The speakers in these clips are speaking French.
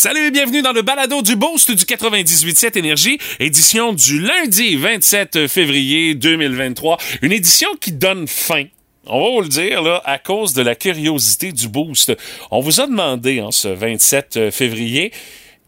Salut et bienvenue dans le balado du Boost du 98.7 Énergie, édition du lundi 27 février 2023. Une édition qui donne fin on va vous le dire, là, à cause de la curiosité du boost. On vous a demandé en ce 27 février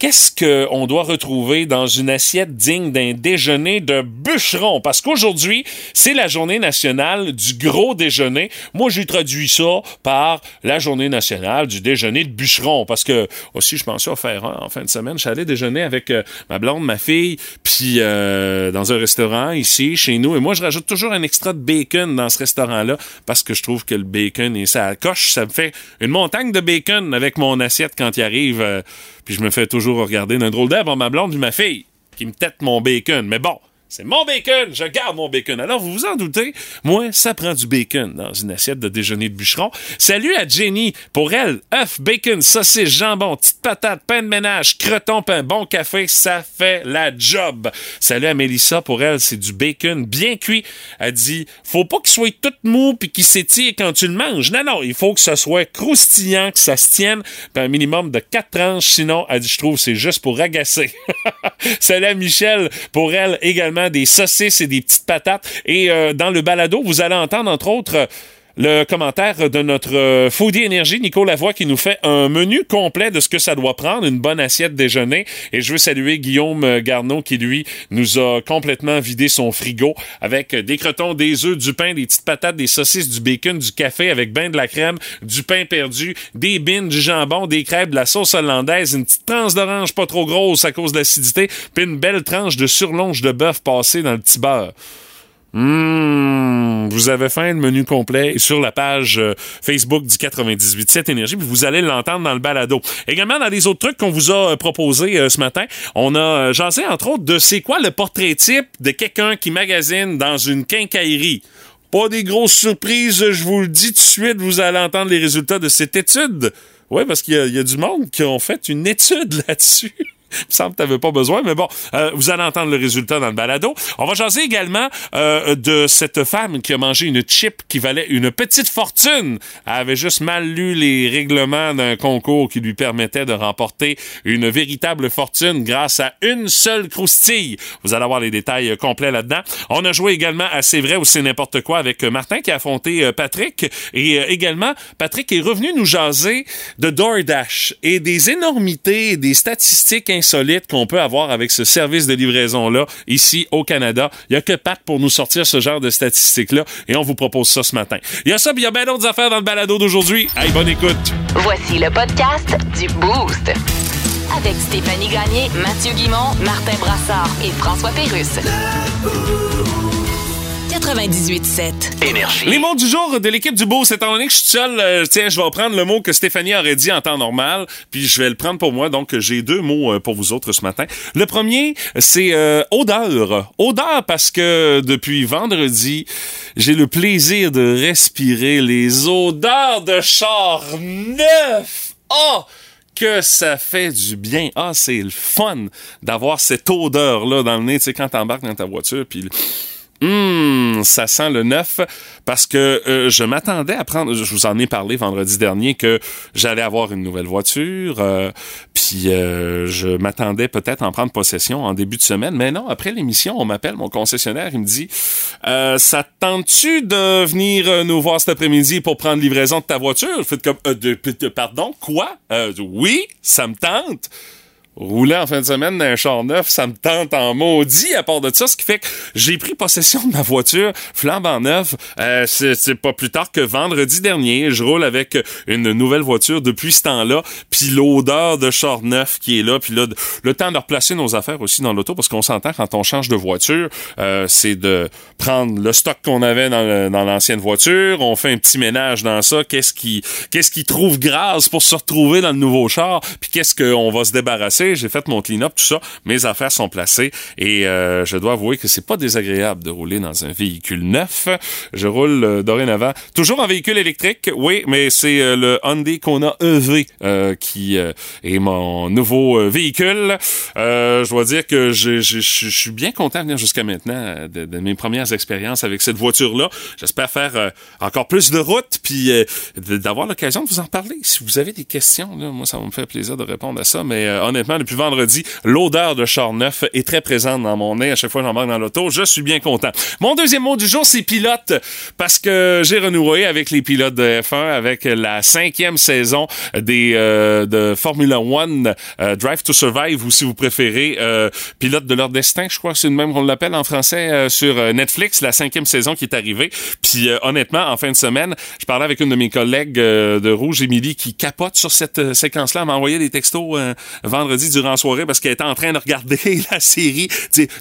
qu'est-ce qu'on doit retrouver dans une assiette digne d'un déjeuner de bûcheron? Parce qu'aujourd'hui, c'est la journée nationale du gros déjeuner. Moi, j'ai traduit ça par la journée nationale du déjeuner de bûcheron. Parce que, aussi, je pensais en faire en fin de semaine. Allé déjeuner avec euh, ma blonde, ma fille, puis euh, dans un restaurant ici, chez nous. Et moi, je rajoute toujours un extra de bacon dans ce restaurant-là parce que je trouve que le bacon, et ça coche, ça me fait une montagne de bacon avec mon assiette quand il arrive. Euh, puis je me fais toujours regarder d'un drôle d'air ma blonde ma fille qui me tête mon bacon. Mais bon, c'est mon bacon, je garde mon bacon. Alors, vous vous en doutez, moi, ça prend du bacon dans une assiette de déjeuner de bûcheron. Salut à Jenny. Pour elle, œuf, bacon, saucisse, jambon, petite patate, pain de ménage, creton, pain, bon café, ça fait la job. Salut à Mélissa. Pour elle, c'est du bacon bien cuit. Elle dit, faut pas qu'il soit tout mou puis qu'il s'étire quand tu le manges. Non, non, il faut que ce soit croustillant, que ça se tienne, puis un minimum de quatre tranches. Sinon, elle dit, je trouve, c'est juste pour agacer. Salut à Michel. Pour elle, également, des saucisses et des petites patates. Et euh, dans le balado, vous allez entendre, entre autres, le commentaire de notre euh, foodie énergie, Nico Lavoie, qui nous fait un menu complet de ce que ça doit prendre, une bonne assiette déjeuner. Et je veux saluer Guillaume Garneau, qui lui nous a complètement vidé son frigo avec des crotons, des œufs, du pain, des petites patates, des saucisses, du bacon, du café avec bain de la crème, du pain perdu, des bines, du jambon, des crêpes, de la sauce hollandaise, une petite tranche d'orange pas trop grosse à cause de l'acidité, puis une belle tranche de surlonge de bœuf passée dans le petit beurre. Mmh, vous avez fait le menu complet sur la page euh, Facebook du 98.7 Énergie, puis vous allez l'entendre dans le balado. Également, dans les autres trucs qu'on vous a euh, proposés euh, ce matin, on a jasé, entre autres, de c'est quoi le portrait type de quelqu'un qui magasine dans une quincaillerie. Pas des grosses surprises, je vous le dis tout de suite, vous allez entendre les résultats de cette étude. Oui, parce qu'il y, y, a du monde qui ont fait une étude là-dessus. Il me semble que tu pas besoin, mais bon, euh, vous allez entendre le résultat dans le balado. On va jaser également euh, de cette femme qui a mangé une chip qui valait une petite fortune. Elle avait juste mal lu les règlements d'un concours qui lui permettait de remporter une véritable fortune grâce à une seule croustille. Vous allez avoir les détails complets là-dedans. On a joué également à C'est vrai ou c'est n'importe quoi avec Martin qui a affronté euh, Patrick. Et également, Patrick est revenu nous jaser de DoorDash et des énormités des statistiques qu'on peut avoir avec ce service de livraison-là ici au Canada. Il y a que Pat pour nous sortir ce genre de statistiques-là et on vous propose ça ce matin. Il y a ça, puis il y a bien d'autres affaires dans le balado d'aujourd'hui. Hey, bonne écoute. Voici le podcast du Boost. Avec Stéphanie Gagné, Mathieu Guimont, Martin Brassard et François Pérusse. 98.7. Énergie. Les mots du jour de l'équipe du Beau, c'est étant donné que je suis seul, euh, tiens, je vais prendre le mot que Stéphanie aurait dit en temps normal, puis je vais le prendre pour moi. Donc, j'ai deux mots euh, pour vous autres ce matin. Le premier, c'est euh, odeur. Odeur parce que depuis vendredi, j'ai le plaisir de respirer les odeurs de char neuf. Oh! que ça fait du bien. Ah, c'est le fun d'avoir cette odeur-là dans le nez, tu sais, quand t'embarques dans ta voiture, puis Hum, ça sent le neuf parce que euh, je m'attendais à prendre, je vous en ai parlé vendredi dernier que j'allais avoir une nouvelle voiture, euh, puis euh, je m'attendais peut-être à en prendre possession en début de semaine, mais non, après l'émission, on m'appelle mon concessionnaire, il me dit ça tente-tu de venir nous voir cet après-midi pour prendre livraison de ta voiture? Faites comme pardon, quoi? Oui, ça me tente rouler en fin de semaine dans un char neuf, ça me tente en maudit à part de ça, ce qui fait que j'ai pris possession de ma voiture flambant neuf. Euh, c'est pas plus tard que vendredi dernier. Je roule avec une nouvelle voiture depuis ce temps-là, puis l'odeur de char neuf qui est là, puis là, le temps de replacer nos affaires aussi dans l'auto, parce qu'on s'entend quand on change de voiture, euh, c'est de prendre le stock qu'on avait dans l'ancienne voiture, on fait un petit ménage dans ça, qu'est-ce qui qu'est-ce qui trouve grâce pour se retrouver dans le nouveau char, puis qu'est-ce qu'on va se débarrasser j'ai fait mon clean-up, tout ça. Mes affaires sont placées et euh, je dois avouer que c'est pas désagréable de rouler dans un véhicule neuf. Je roule euh, dorénavant toujours en véhicule électrique, oui, mais c'est euh, le Hyundai Kona EV qui est mon nouveau véhicule. je dois dire que je, suis bien content de venir jusqu'à maintenant de, de, mes premières expériences avec cette voiture-là. J'espère faire encore plus de route puis d'avoir l'occasion de vous en parler. Si vous avez des questions, là, moi, ça me faire plaisir de répondre à ça. Mais euh, depuis vendredi, l'odeur de char neuf est très présente dans mon nez. À chaque fois que j'embarque dans l'auto, je suis bien content. Mon deuxième mot du jour, c'est pilote. Parce que j'ai renoué avec les pilotes de F1, avec la cinquième saison des euh, de Formula One, euh, Drive to Survive, ou si vous préférez, pilote de leur destin, je crois que c'est le même qu'on l'appelle en français, sur Netflix, la cinquième saison qui est arrivée. Puis honnêtement, en fin de semaine, je parlais avec une de mes collègues de Rouge, Émilie, qui capote sur cette séquence-là, m'a envoyé des textos euh, durant la soirée parce qu'elle était en train de regarder la série.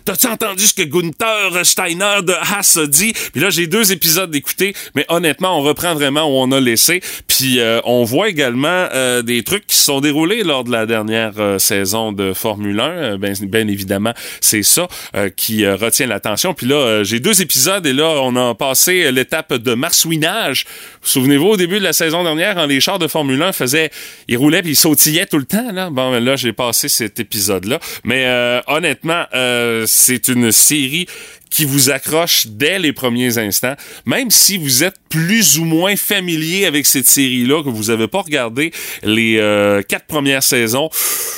T'as-tu entendu ce que Gunther Steiner de Haas a dit? Puis là, j'ai deux épisodes d'écouter, mais honnêtement, on reprend vraiment où on a laissé. Puis euh, on voit également euh, des trucs qui se sont déroulés lors de la dernière saison de Formule 1. Ben, bien évidemment, c'est ça qui retient l'attention. Puis là, j'ai deux épisodes et là, on a passé l'étape de marsouinage. Souvenez-vous, au début de la saison dernière, quand les chars de Formule 1 faisaient, ils roulaient puis ils sautillaient tout le temps. Là. Bon, là, j'ai passé cet épisode-là. Mais euh, honnêtement, euh, c'est une série qui vous accroche dès les premiers instants, même si vous êtes plus ou moins familier avec cette série-là, que vous n'avez pas regardé les euh, quatre premières saisons,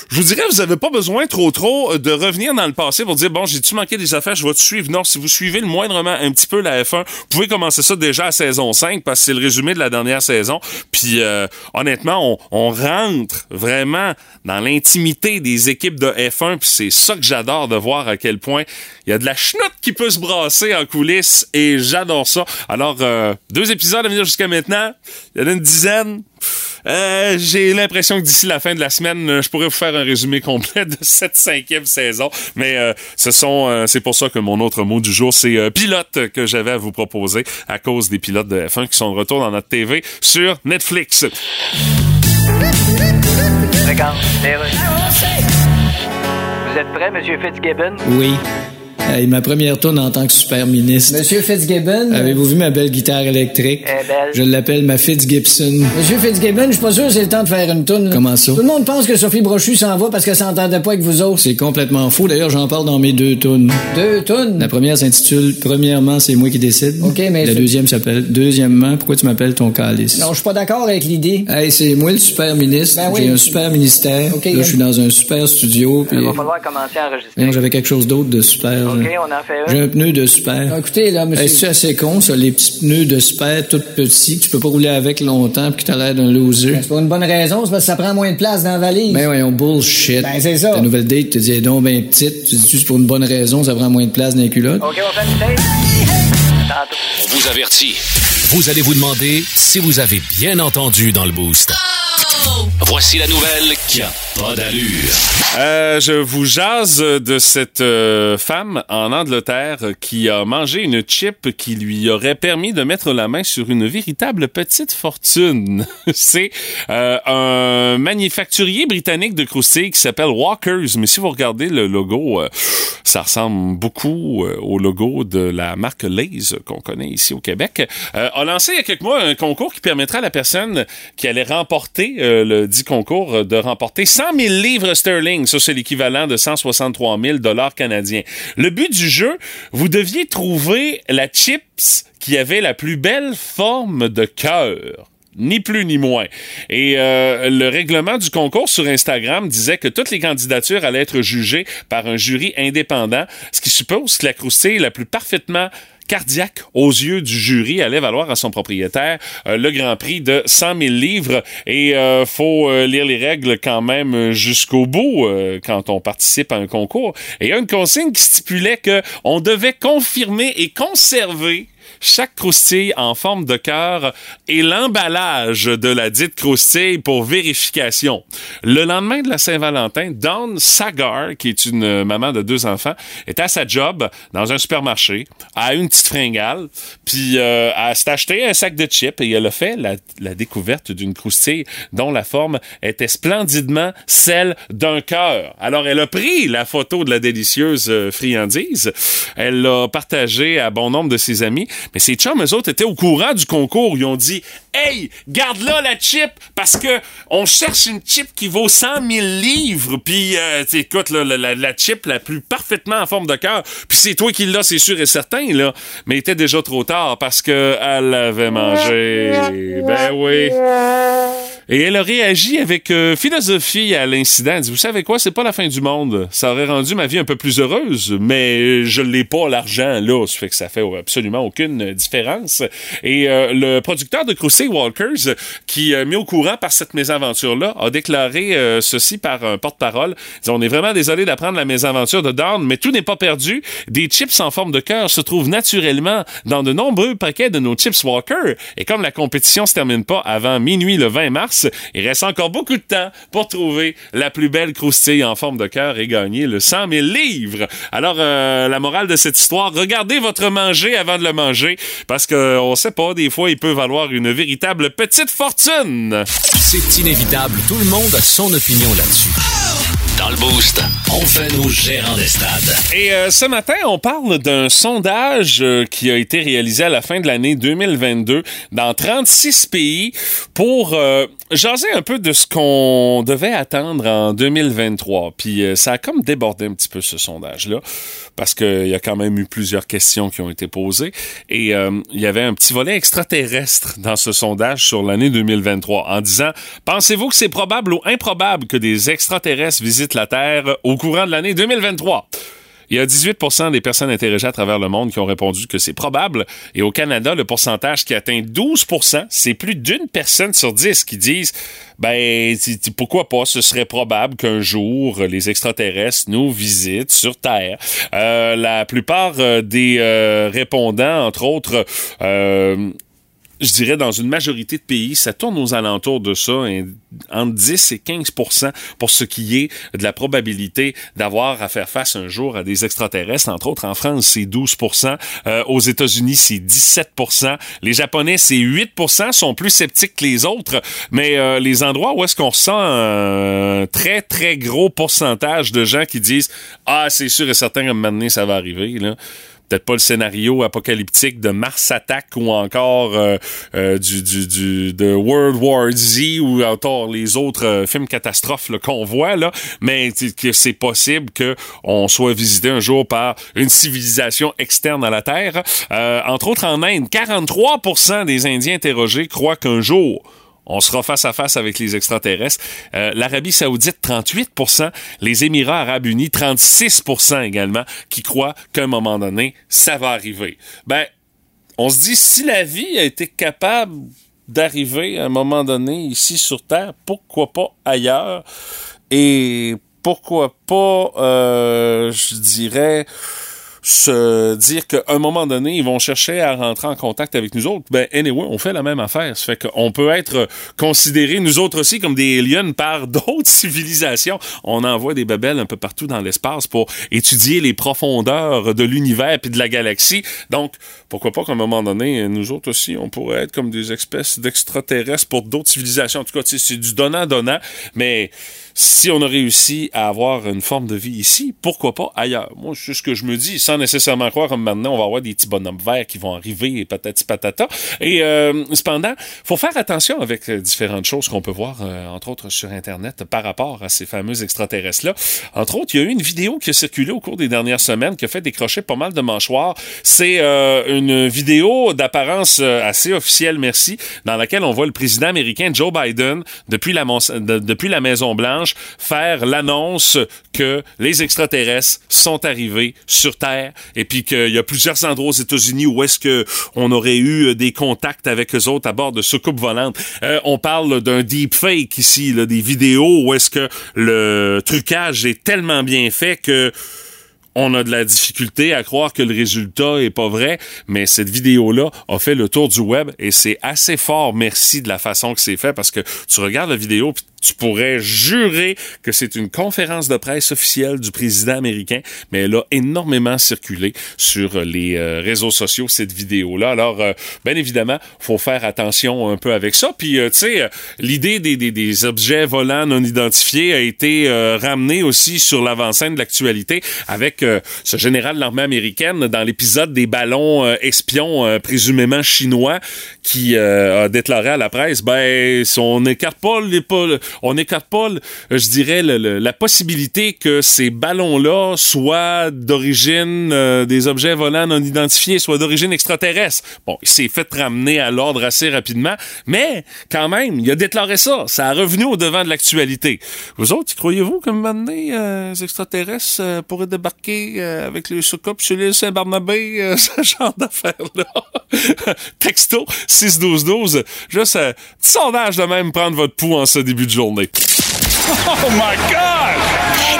je vous dirais, vous n'avez pas besoin trop trop de revenir dans le passé pour dire, bon, j'ai-tu manqué des affaires, je vais te suivre? Non, si vous suivez le moindrement un petit peu la F1, vous pouvez commencer ça déjà à saison 5, parce que c'est le résumé de la dernière saison. Puis, euh, honnêtement, on, on rentre vraiment dans l'intimité des équipes de F1, puis c'est ça que j'adore de voir à quel point il y a de la chenoute qui peut se brasser en coulisses et j'adore ça. Alors, euh, deux épisodes à venir jusqu'à maintenant. Il y en a une dizaine. Euh, j'ai l'impression que d'ici la fin de la semaine, je pourrais vous faire un résumé complet de cette cinquième saison. Mais euh, ce sont, c'est pour ça que mon autre mot du jour, c'est pilote que j'avais à vous proposer à cause des pilotes de F1 qui sont de retour dans notre TV sur Netflix. Vous êtes prêt, Monsieur Fitzgibbon? Oui ma première tourne en tant que super ministre. Monsieur Fitzgibbon? Avez-vous vu ma belle guitare électrique? Elle belle. Je l'appelle ma Fitzgibson. Monsieur Fitzgibbon, je suis pas sûr que c'est le temps de faire une tourne. Comment ça? Tout le monde pense que Sophie Brochu s'en va parce qu'elle s'entendait pas avec vous autres. C'est complètement faux. D'ailleurs, j'en parle dans mes deux tunes. Deux tunes? La première s'intitule Premièrement, c'est moi qui décide. OK, mais. La deuxième s'appelle Deuxièmement, pourquoi tu m'appelles ton calice? Non, je suis pas d'accord avec l'idée. Hey, c'est moi le super ministre. Ben oui. J'ai un super ministère. OK. là, je suis dans un super studio. Il va falloir commencer à enregistrer. Non, j'avais quelque chose d'autre de super. OK, on en fait un. J'ai un pneu de super. Ah, écoutez, là, monsieur. Est-ce assez con, ça, les petits pneus de super tout petits, que tu peux pas rouler avec longtemps puis que t'as l'air d'un loser? Ben, c'est pour une bonne raison, c'est parce que ça prend moins de place dans la valise. Ben voyons, bullshit. Ben, c'est ça. Ta nouvelle date te dit, elle est donc ben petite. Tu dis, c'est pour une bonne raison, ça prend moins de place dans les culottes? OK, on fait une tape. On vous avertit. Vous allez vous demander si vous avez bien entendu dans le boost. Voici la nouvelle qui a Euh, je vous jase de cette euh, femme en Angleterre qui a mangé une chip qui lui aurait permis de mettre la main sur une véritable petite fortune. C'est euh, un manufacturier britannique de croustilles qui s'appelle Walkers. Mais si vous regardez le logo, ça ressemble beaucoup au logo de la marque Lay's qu'on connaît ici au Québec. a lancé il y a quelques mois un concours qui permettra à la personne qui allait remporter le dit concours de remporter 100 000 livres sterling. Ça, c'est l'équivalent de 163 000 dollars canadiens. Le but du jeu, vous deviez trouver la chips qui avait la plus belle forme de cœur ni plus ni moins. Et euh, le règlement du concours sur Instagram disait que toutes les candidatures allaient être jugées par un jury indépendant, ce qui suppose que la croustille la plus parfaitement cardiaque aux yeux du jury allait valoir à son propriétaire euh, le grand prix de 100 000 livres. Et euh, faut euh, lire les règles quand même jusqu'au bout quand on participe à un concours. Et il y a une consigne qui stipulait que on devait confirmer et conserver chaque croustille en forme de cœur et l'emballage de la dite croustille pour vérification. Le lendemain de la Saint-Valentin, Dawn Sagar, qui est une maman de deux enfants, est à sa job dans un supermarché, a une petite fringale, puis euh, elle s'est acheté un sac de chips et elle a fait la, la découverte d'une croustille dont la forme était splendidement celle d'un cœur. Alors, elle a pris la photo de la délicieuse euh, friandise, elle l'a partagée à bon nombre de ses amis, mais ses chums, eux autres, étaient au courant du concours. Ils ont dit Hey, garde là la chip parce que on cherche une chip qui vaut 100 000 livres. Puis, euh, écoute, là, la, la- la chip la plus parfaitement en forme de cœur. Puis c'est toi qui l'as, c'est sûr et certain, là. Mais il était déjà trop tard parce que elle l'avait mangé. Ben oui. Et elle a réagi avec euh, philosophie à l'incident. Vous savez quoi, c'est pas la fin du monde. Ça aurait rendu ma vie un peu plus heureuse, mais je l'ai pas l'argent là. Ça fait que ça fait absolument aucune différence. Et euh, le producteur de Walkers, qui euh, mis au courant par cette mésaventure-là, a déclaré euh, ceci par un porte-parole. On est vraiment désolé d'apprendre la mésaventure de Dawn, mais tout n'est pas perdu. Des chips en forme de cœur se trouvent naturellement dans de nombreux paquets de nos chips Walker. Et comme la compétition se termine pas avant minuit le 20 mars, il reste encore beaucoup de temps pour trouver la plus belle croustille en forme de cœur et gagner le 100 000 livres. Alors, euh, la morale de cette histoire, regardez votre manger avant de le manger, parce que on sait pas, des fois, il peut valoir une véritable petite fortune. C'est inévitable, tout le monde a son opinion là-dessus. Dans le Boost, on fait nos gérants des stades. Et euh, ce matin, on parle d'un sondage euh, qui a été réalisé à la fin de l'année 2022 dans 36 pays pour euh, jaser un peu de ce qu'on devait attendre en 2023. Puis ça a comme débordé un petit peu ce sondage-là parce qu'il y a quand même eu plusieurs questions qui ont été posées. Et euh, il y avait un petit volet extraterrestre dans ce sondage sur l'année 2023 en disant pensez-vous que c'est probable ou improbable que des extraterrestres visitent la Terre au courant de l'année 2023 il y a 18% des personnes interrogées à travers le monde qui ont répondu que c'est probable. Et au Canada, le pourcentage qui atteint 12% c'est plus d'une personne sur 10 qui disent ben pourquoi pas, ce serait probable qu'un jour les extraterrestres nous visitent sur Terre. Euh, la plupart euh, des euh, répondants, entre autres, euh, je dirais, dans une majorité de pays, ça tourne aux alentours de ça, entre 10 et 15% pour ce qui est de la probabilité d'avoir à faire face un jour à des extraterrestres. Entre autres, en France, c'est 12% Euh, Aux États-Unis, c'est 17% Les Japonais, c'est 8% sont plus sceptiques que les autres. Mais euh, les endroits où est-ce qu'on ressent un très, très gros pourcentage de gens qui disent « Ah, c'est sûr et certain moment donné, ça va arriver. » là peut-être pas le scénario apocalyptique de Mars Attack ou encore euh, euh, du, du, du de World War Z ou encore les autres euh, films catastrophes qu'on voit là, mais que c'est possible que on soit visité un jour par une civilisation externe à la Terre. Euh, entre autres en Inde, 43% des Indiens interrogés croient qu'un jour on sera face à face avec les extraterrestres. Euh, L'Arabie saoudite, 38% Les Émirats arabes unis, 36% également, qui croient qu'à un moment donné, ça va arriver. Ben, on se dit, si la vie a été capable d'arriver à un moment donné ici sur Terre, pourquoi pas ailleurs? Et pourquoi pas, euh, je dirais, se dire qu'à un moment donné, ils vont chercher à rentrer en contact avec nous autres, ben anyway, on fait la même affaire. Ça fait qu'on peut être considérés, nous autres aussi, comme des aliens par d'autres civilisations. On envoie des babelles un peu partout dans l'espace pour étudier les profondeurs de l'univers puis de la galaxie. Donc, pourquoi pas qu'à un moment donné, nous autres aussi, on pourrait être comme des espèces d'extraterrestres pour d'autres civilisations. En tout cas, c'est du donnant-donnant, mais si on a réussi à avoir une forme de vie ici, pourquoi pas ailleurs? Moi, c'est ce que je me dis, sans nécessairement croire comme maintenant, on va avoir des petits bonhommes verts qui vont arriver et patati patata. Et euh, cependant, faut faire attention avec euh, différentes choses qu'on peut voir, euh, entre autres sur Internet, par rapport à ces fameux extraterrestres-là. Entre autres, il y a eu une vidéo qui a circulé au cours des dernières semaines qui a fait décrocher pas mal de mâchoires. C'est euh, une vidéo d'apparence euh, assez officielle, merci, dans laquelle on voit le président américain Joe Biden, depuis la, depuis la Maison-Blanche, faire l'annonce que les extraterrestres sont arrivés sur Terre et puis qu'il y a plusieurs endroits aux États-Unis où est-ce que on aurait eu euh, des contacts avec eux autres à bord de soucoupes volantes. Euh, on parle d'un deepfake ici, là, des vidéos où est-ce que le trucage est tellement bien fait que on a de la difficulté à croire que le résultat est pas vrai, mais cette vidéo-là a fait le tour du web et c'est assez fort. Merci de la façon que c'est fait parce que tu regardes la vidéo puis Tu pourrais jurer que c'est une conférence de presse officielle du président américain, mais elle a énormément circulé sur les euh, réseaux sociaux, cette vidéo-là. Alors, euh, bien évidemment, faut faire attention un peu avec ça. Puis, euh, tu sais, l'idée des, des, des, objets volants non identifiés a été ramenée aussi sur l'avant-scène de l'actualité avec ce général de l'armée américaine dans l'épisode des ballons espions présumément chinois qui a déclaré à la presse, ben, on n'écarte pas les on n'écarte pas, je dirais, la possibilité que ces ballons-là soient d'origine euh, des objets volants non identifiés, soient d'origine extraterrestre. Bon, il s'est fait ramener à l'ordre assez rapidement, mais quand même, il a déclaré ça. Ça a revenu au devant de l'actualité. Vous autres, croyez-vous que maintenant, euh, les extraterrestres euh, pourraient débarquer avec les soucoupes sur l'île Saint-Barnabé, ce genre d'affaires-là? Texto 61212. Juste un petit sondage de même prendre votre pouls en ce début de journée. Oh my God!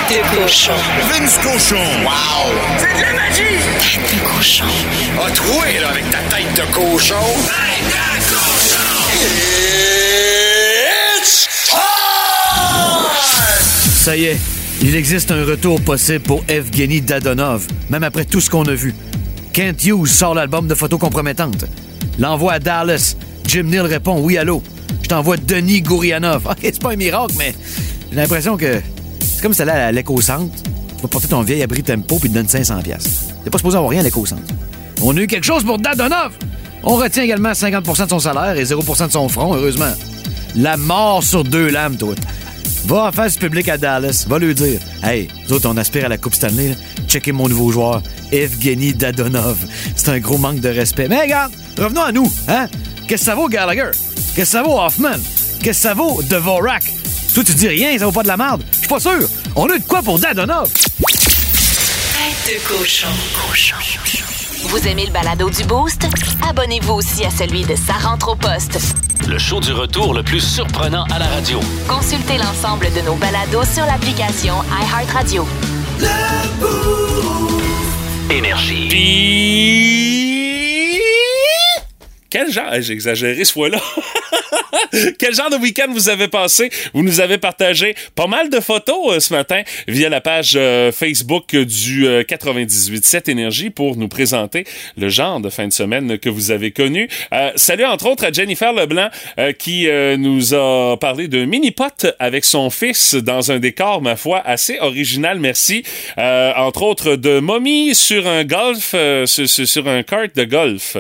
Tête de cochon. Vince cochon. Wow! C'est de la magie! Tête de cochon. A troué, là, avec ta tête de cochon. Tête de cochon! It's Ça y est, il existe un retour possible pour Evgeny Dadonov, même après tout ce qu'on a vu. Kent Hughes sort l'album de photos compromettantes. L'envoie à Dallas. Jim Neal répond oui, allô. T'envoie Denis Gourianov. OK, c'est pas un miracle, mais j'ai l'impression que c'est comme si t'allais à l'éco-centre. Tu vas porter ton vieil abri tempo puis te donne 500$. T'es pas supposé avoir rien à l'éco-centre. On a eu quelque chose pour Dadonov. On retient également 50% de son salaire et 0% de son front, heureusement. La mort sur deux lames, toi. Va en face public à Dallas. Va lui dire Hey, nous autres, on aspire à la Coupe Stanley. Checkez mon nouveau joueur, Evgeny Dadonov. C'est un gros manque de respect. Mais regarde, revenons à nous, hein? Qu'est-ce que ça vaut, Gallagher? Qu'est-ce que ça vaut, Hoffman? Qu'est-ce que ça vaut, Dvorak? Toi, tu dis rien, ça vaut pas de la merde. Je suis pas sûr. On a eu de quoi pour Dadonov? Tête de cochon. Cochon. Vous aimez le balado du Boost? Abonnez-vous aussi à celui de Sa rentre au poste. Le show du retour le plus surprenant à la radio. Consultez l'ensemble de nos balados sur l'application iHeartRadio. Énergie. Quel genre, j'ai exagéré ce fois-là. Quel genre de week-end vous avez passé? Vous nous avez partagé pas mal de photos euh, ce matin via la page euh, Facebook du 98.7 euh, Énergie pour nous présenter le genre de fin de semaine que vous avez connu. salut entre autres à Jennifer Leblanc qui nous a parlé de mini-pot avec son fils dans un décor, ma foi, assez original, merci. entre autres de momie sur un golf, sur, sur un kart de golf.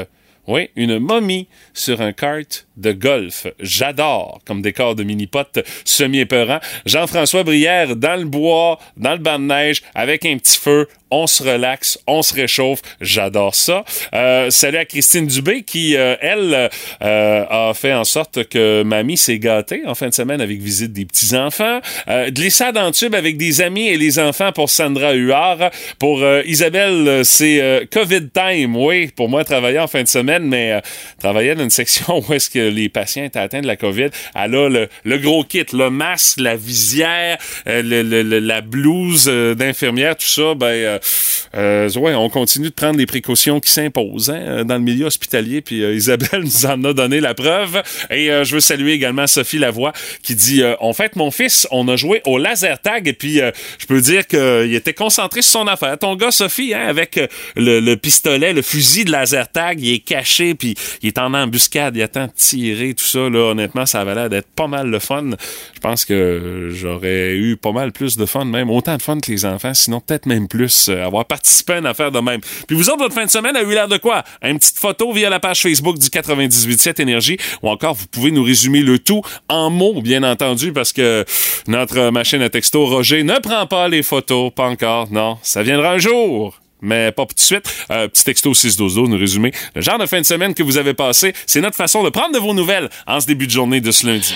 Oui, une momie sur un kart de golf. J'adore comme décor de mini-pot semi-épeurant. Jean-François Brière dans le bois, dans le banc de neige, avec un petit feu. On se relaxe, on se réchauffe. J'adore ça. Euh, salut à Christine Dubé qui, euh, elle, euh, a fait en sorte que mamie s'est gâtée en fin de semaine avec visite des petits-enfants. Glissade en tube avec des amis et les enfants pour Sandra Huard. Pour Isabelle, c'est COVID time. Oui, pour moi, travailler en fin de semaine, mais travailler une section où est-ce que les patients étaient atteints de la COVID. Elle a le, gros kit, le masque, la visière, euh, le, la blouse euh, d'infirmière, tout ça. Ben, euh, ouais, on continue de prendre les précautions qui s'imposent hein, dans le milieu hospitalier. Puis Isabelle nous en a donné la preuve. Et je veux saluer également Sophie Lavoie qui dit En fait, mon fils, on a joué au laser tag et puis je peux dire qu'il était concentré sur son affaire. Ton gars, Sophie, hein, avec le, pistolet, le fusil de laser tag, il est caché puis il est en embuscade, il attend de tirer, tout ça, là, honnêtement, ça avait l'air d'être pas mal le fun. Je pense que j'aurais eu pas mal plus de fun, même autant de fun que les enfants, sinon peut-être même plus, euh, avoir participé à une affaire de même. Puis vous autres, votre fin de semaine a eu l'air de quoi? Une petite photo via la page Facebook du 98.7 Énergie, ou encore vous pouvez nous résumer le tout en mots, bien entendu, parce que notre machine à texto, Roger, ne prend pas les photos, pas encore, non, ça viendra un jour mais pas tout de suite. Euh, petit texto 612 nous résumer le genre de fin de semaine que vous avez passé. C'est notre façon de prendre de vos nouvelles en ce début de journée de ce lundi.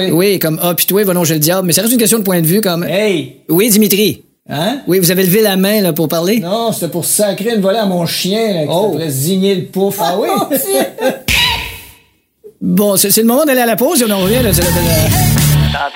Oui, comme hôpitoué, va non, j'ai le diable. Mais ça reste une question de point de vue, comme. Hey! Oui, Dimitri. Hein? Oui, vous avez levé la main, là, pour parler? Non, c'était pour sacrer une volée à mon chien, là, qui Oh. devrait zigner le pouf. Ah oui? Bon, c'est le moment d'aller à la pause et on en revient, là. la-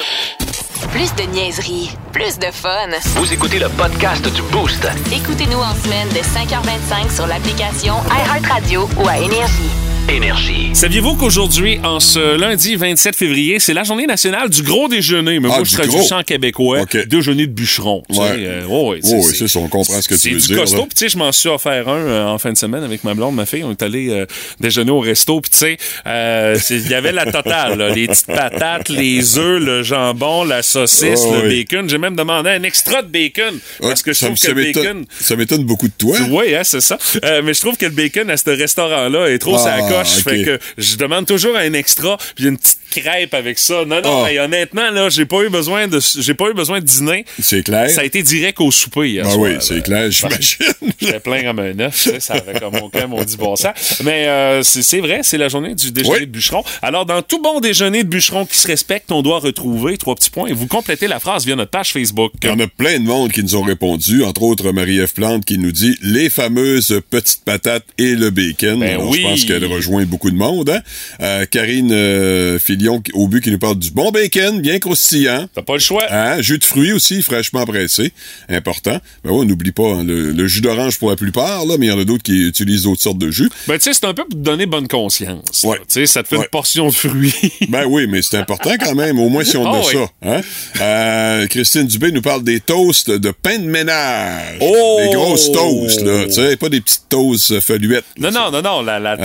Plus de niaiserie, plus de fun. Vous écoutez le podcast du Boost. Écoutez-nous en semaine de 5h25 sur l'application iHeartRadio ou à Énergie. Énergie. Saviez-vous qu'aujourd'hui, en ce lundi 27 février, c'est la journée nationale du gros déjeuner? Mais Ah, moi, du je traduis ça en québécois. OK. Déjeuner de bûcheron. Ouais. euh, oh, Oh, oui, c'est ça, on comprend ce que tu c'est veux du dire, costaud. là. Puis, tu sais, je m'en suis offert un euh, en fin de semaine avec ma blonde, ma fille. On est allé euh, déjeuner au resto. Puis, tu sais, euh, c'est- il y avait la totale. là. les petites patates, les œufs, le jambon, la saucisse, Oh, le oui. bacon. J'ai même demandé un extra de bacon. Parce que je ça, trouve ça que le bacon... ça m'étonne beaucoup de toi. Oui, hein, c'est ça. Euh, mais je trouve que le bacon à ce restaurant-là est trop Ah, coche. Fait que je demande toujours un extra puis une petite crêpe avec ça. Non, non, Ah. hey, honnêtement, là, j'ai pas eu besoin de j'ai pas eu besoin de dîner. C'est clair. Ça a été direct au souper hier Ah soir, oui, c'est clair, j'imagine. J'étais plein comme un œuf, ça avait comme aucun maudit bon sens. Mais euh, c'est c'est vrai, c'est la journée du déjeuner Oui. de bûcheron. Alors, dans tout bon déjeuner de bûcheron qui se respecte, on doit retrouver trois petits points et vous complétez la phrase via notre page Facebook. Il y en a plein de monde qui nous ont répondu, entre autres Marie-Ève Plante qui nous dit les fameuses petites patates et le bacon. Ben Alors, oui. Je pense qu'elle rejoint beaucoup de monde. Hein? Euh, Karine euh, Filion au but qui nous parle du bon bacon, bien croustillant. T'as pas le choix. Hein? Jus de fruits aussi, fraîchement pressé. Important. Ben ouais, on n'oublie pas hein, le, le jus d'orange pour la plupart, là, mais il y en a d'autres qui utilisent d'autres sortes de jus. Ben, tu sais, c'est un peu pour te donner bonne conscience. Ouais. Tu sais, ça te fait Ouais. une portion de fruits. Ben oui, mais c'est important quand même, au moins si on Ah a oui. ça. Hein? Euh, Christine Dubé nous parle des toasts de pain de ménage. Oh! Des grosses toasts, là. Tu sais, pas des petites toasts feluettes. non, non, non, non, la, la Hein?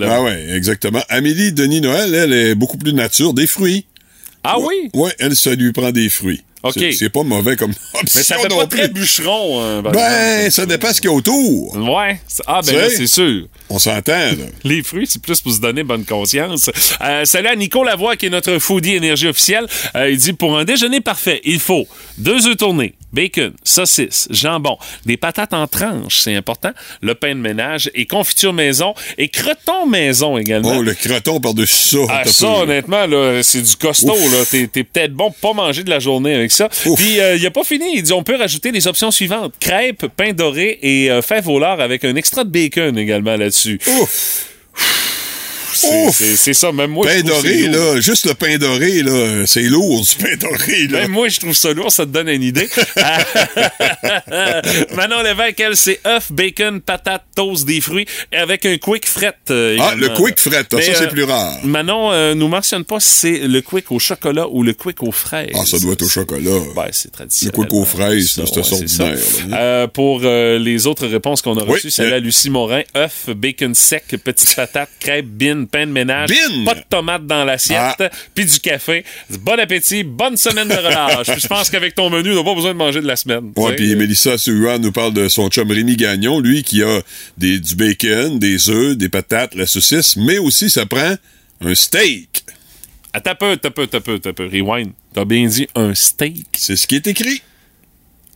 Là. Ah ouais, exactement. Amélie Denis Noël, elle est beaucoup plus nature, des fruits. Ah oui? Ouais, elle, ça lui prend des fruits. OK. C'est- pas mauvais comme option Mais ça fait non pas plus. très bûcheron. par Ben, exemple. ça dépend ce qu'il y a autour. Ouais. C'est- Ah, ben c'est sûr. On s'entend, là. Les fruits, c'est plus pour se donner bonne conscience. Euh, salut à Nico Lavoie, qui est notre foodie énergie officiel. Euh, il dit, pour un déjeuner parfait, il faut deux œufs tournés, bacon, saucisse, jambon, des patates en tranches, c'est important, le pain de ménage et confiture maison et croton maison également. Oh, le croton par-dessus ça. Ah, ça, peu. honnêtement, là, c'est du costaud. Ouf. là. T'es, t'es peut-être bon pour pas manger de la journée avec ça. Ouf. Puis, euh, il a pas fini. Il dit on peut rajouter les options suivantes crêpes, pain doré et euh, fèves au lard avec un extra de bacon également là-dessus. Ouf! C'est, ça, même moi. pain je trouve doré, là, juste le pain doré, là, c'est lourd, du pain doré, là. Même moi, je trouve ça lourd, ça te donne une idée. Manon Lévesque, elle, c'est œuf, bacon, patate, toast, des fruits, avec un quick fret. euh, Ah, le quick fret, ça, Mais, c'est euh, plus rare. Manon euh, nous mentionne pas si c'est le quick au chocolat ou le quick aux fraises. Ah, ça doit être au chocolat. Ouais, c'est traditionnel. Le quick aux fraises, c'est ouais, ordinaire, ça. là. Euh, pour les autres réponses qu'on a Oui, reçues, celle euh, à Lucie Morin, œuf, bacon sec, petites patates, crêpes, bin, pain de ménage, Bin! pas de tomates dans l'assiette, Ah. puis du café. Bon appétit, bonne semaine de relâche. Puis je pense qu'avec ton menu, on n'a pas besoin de manger de la semaine. Ouais, puis. Mélissa Suhan nous parle de son chum Rémi Gagnon, lui qui a des, du bacon, des œufs, des patates, la saucisse, mais aussi ça prend un steak. Ah, t'as peu, t'as peu, t'as peu, t'as peu. Rewind. T'as bien dit un steak. C'est ce qui est écrit.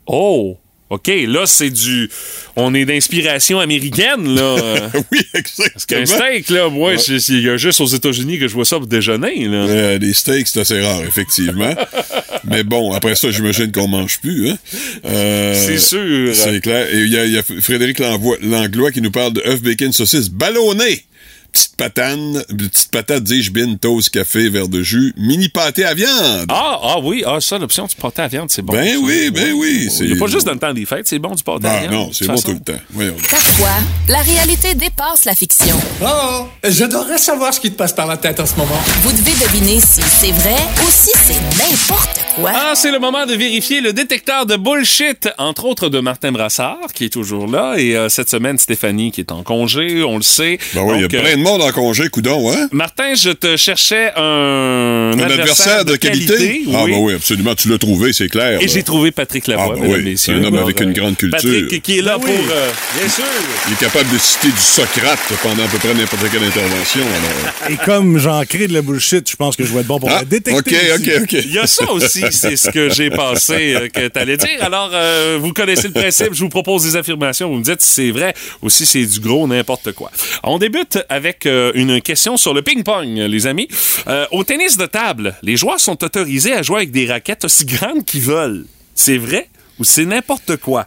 Oh! OK, là, c'est du... On est d'inspiration américaine, là. Oui, Parce exactement. qu'un steak, là, c'est- il y a juste aux États-Unis que je vois ça pour déjeuner, là. Euh, des steaks, c'est assez rare, effectivement. mais bon, après ça, j'imagine qu'on mange plus. Hein? Euh, C'est sûr. C'est clair. Et il y a, il y a Frédéric Langlois, Langlois qui nous parle de œuf, bacon, saucisse ballonné. Petite patane, petite patate, dis-je, bin, toast, café, verre de jus, mini pâté à viande. Ah, ah oui, ah, ça, l'option du pâté à viande, c'est bon. Ben oui, ben oui, Il n'y a c'est- pas juste dans le temps des fêtes, c'est bon du pâté à Ah viande. non, c'est bon façon. tout le temps. Voyons. Parfois, la réalité dépasse la fiction. Oh, j'adorerais savoir ce qui te passe par la tête en ce moment. Vous devez deviner si c'est vrai ou si c'est n'importe quoi. Ah, c'est le moment de vérifier le détecteur de bullshit, entre autres de Martin Brassard, qui est toujours là, et euh, cette semaine, Stéphanie, qui est en congé, on le sait. Ben oui, il y a euh, plein de de monde en congé, coudon, hein? Martin, je te cherchais un, Un adversaire de qualité? Ah, oui. bah oui, absolument. Tu l'as trouvé, c'est clair. Et j'ai trouvé Patrick Lavoie, Ah, mesdames, oui, messieurs. c'est un homme Alors, avec une grande culture. Patrick qui est là Ben pour... oui. euh, bien sûr. Il est capable de citer du Socrate pendant à peu près n'importe quelle intervention. alors. Et comme j'en crée de la bullshit, je pense que je vais être bon pour Ah, la détecter. OK, aussi. OK, OK. Il y a ça aussi, c'est ce que j'ai pensé euh, que tu allais dire. Alors, euh, vous connaissez le principe, je vous propose des affirmations, vous me dites si c'est vrai ou si c'est du gros n'importe quoi. On débute avec euh, une question sur le ping-pong, les amis. Euh, au tennis de table, les joueurs sont autorisés à jouer avec des raquettes aussi grandes qu'ils veulent. C'est vrai? Ou c'est n'importe quoi?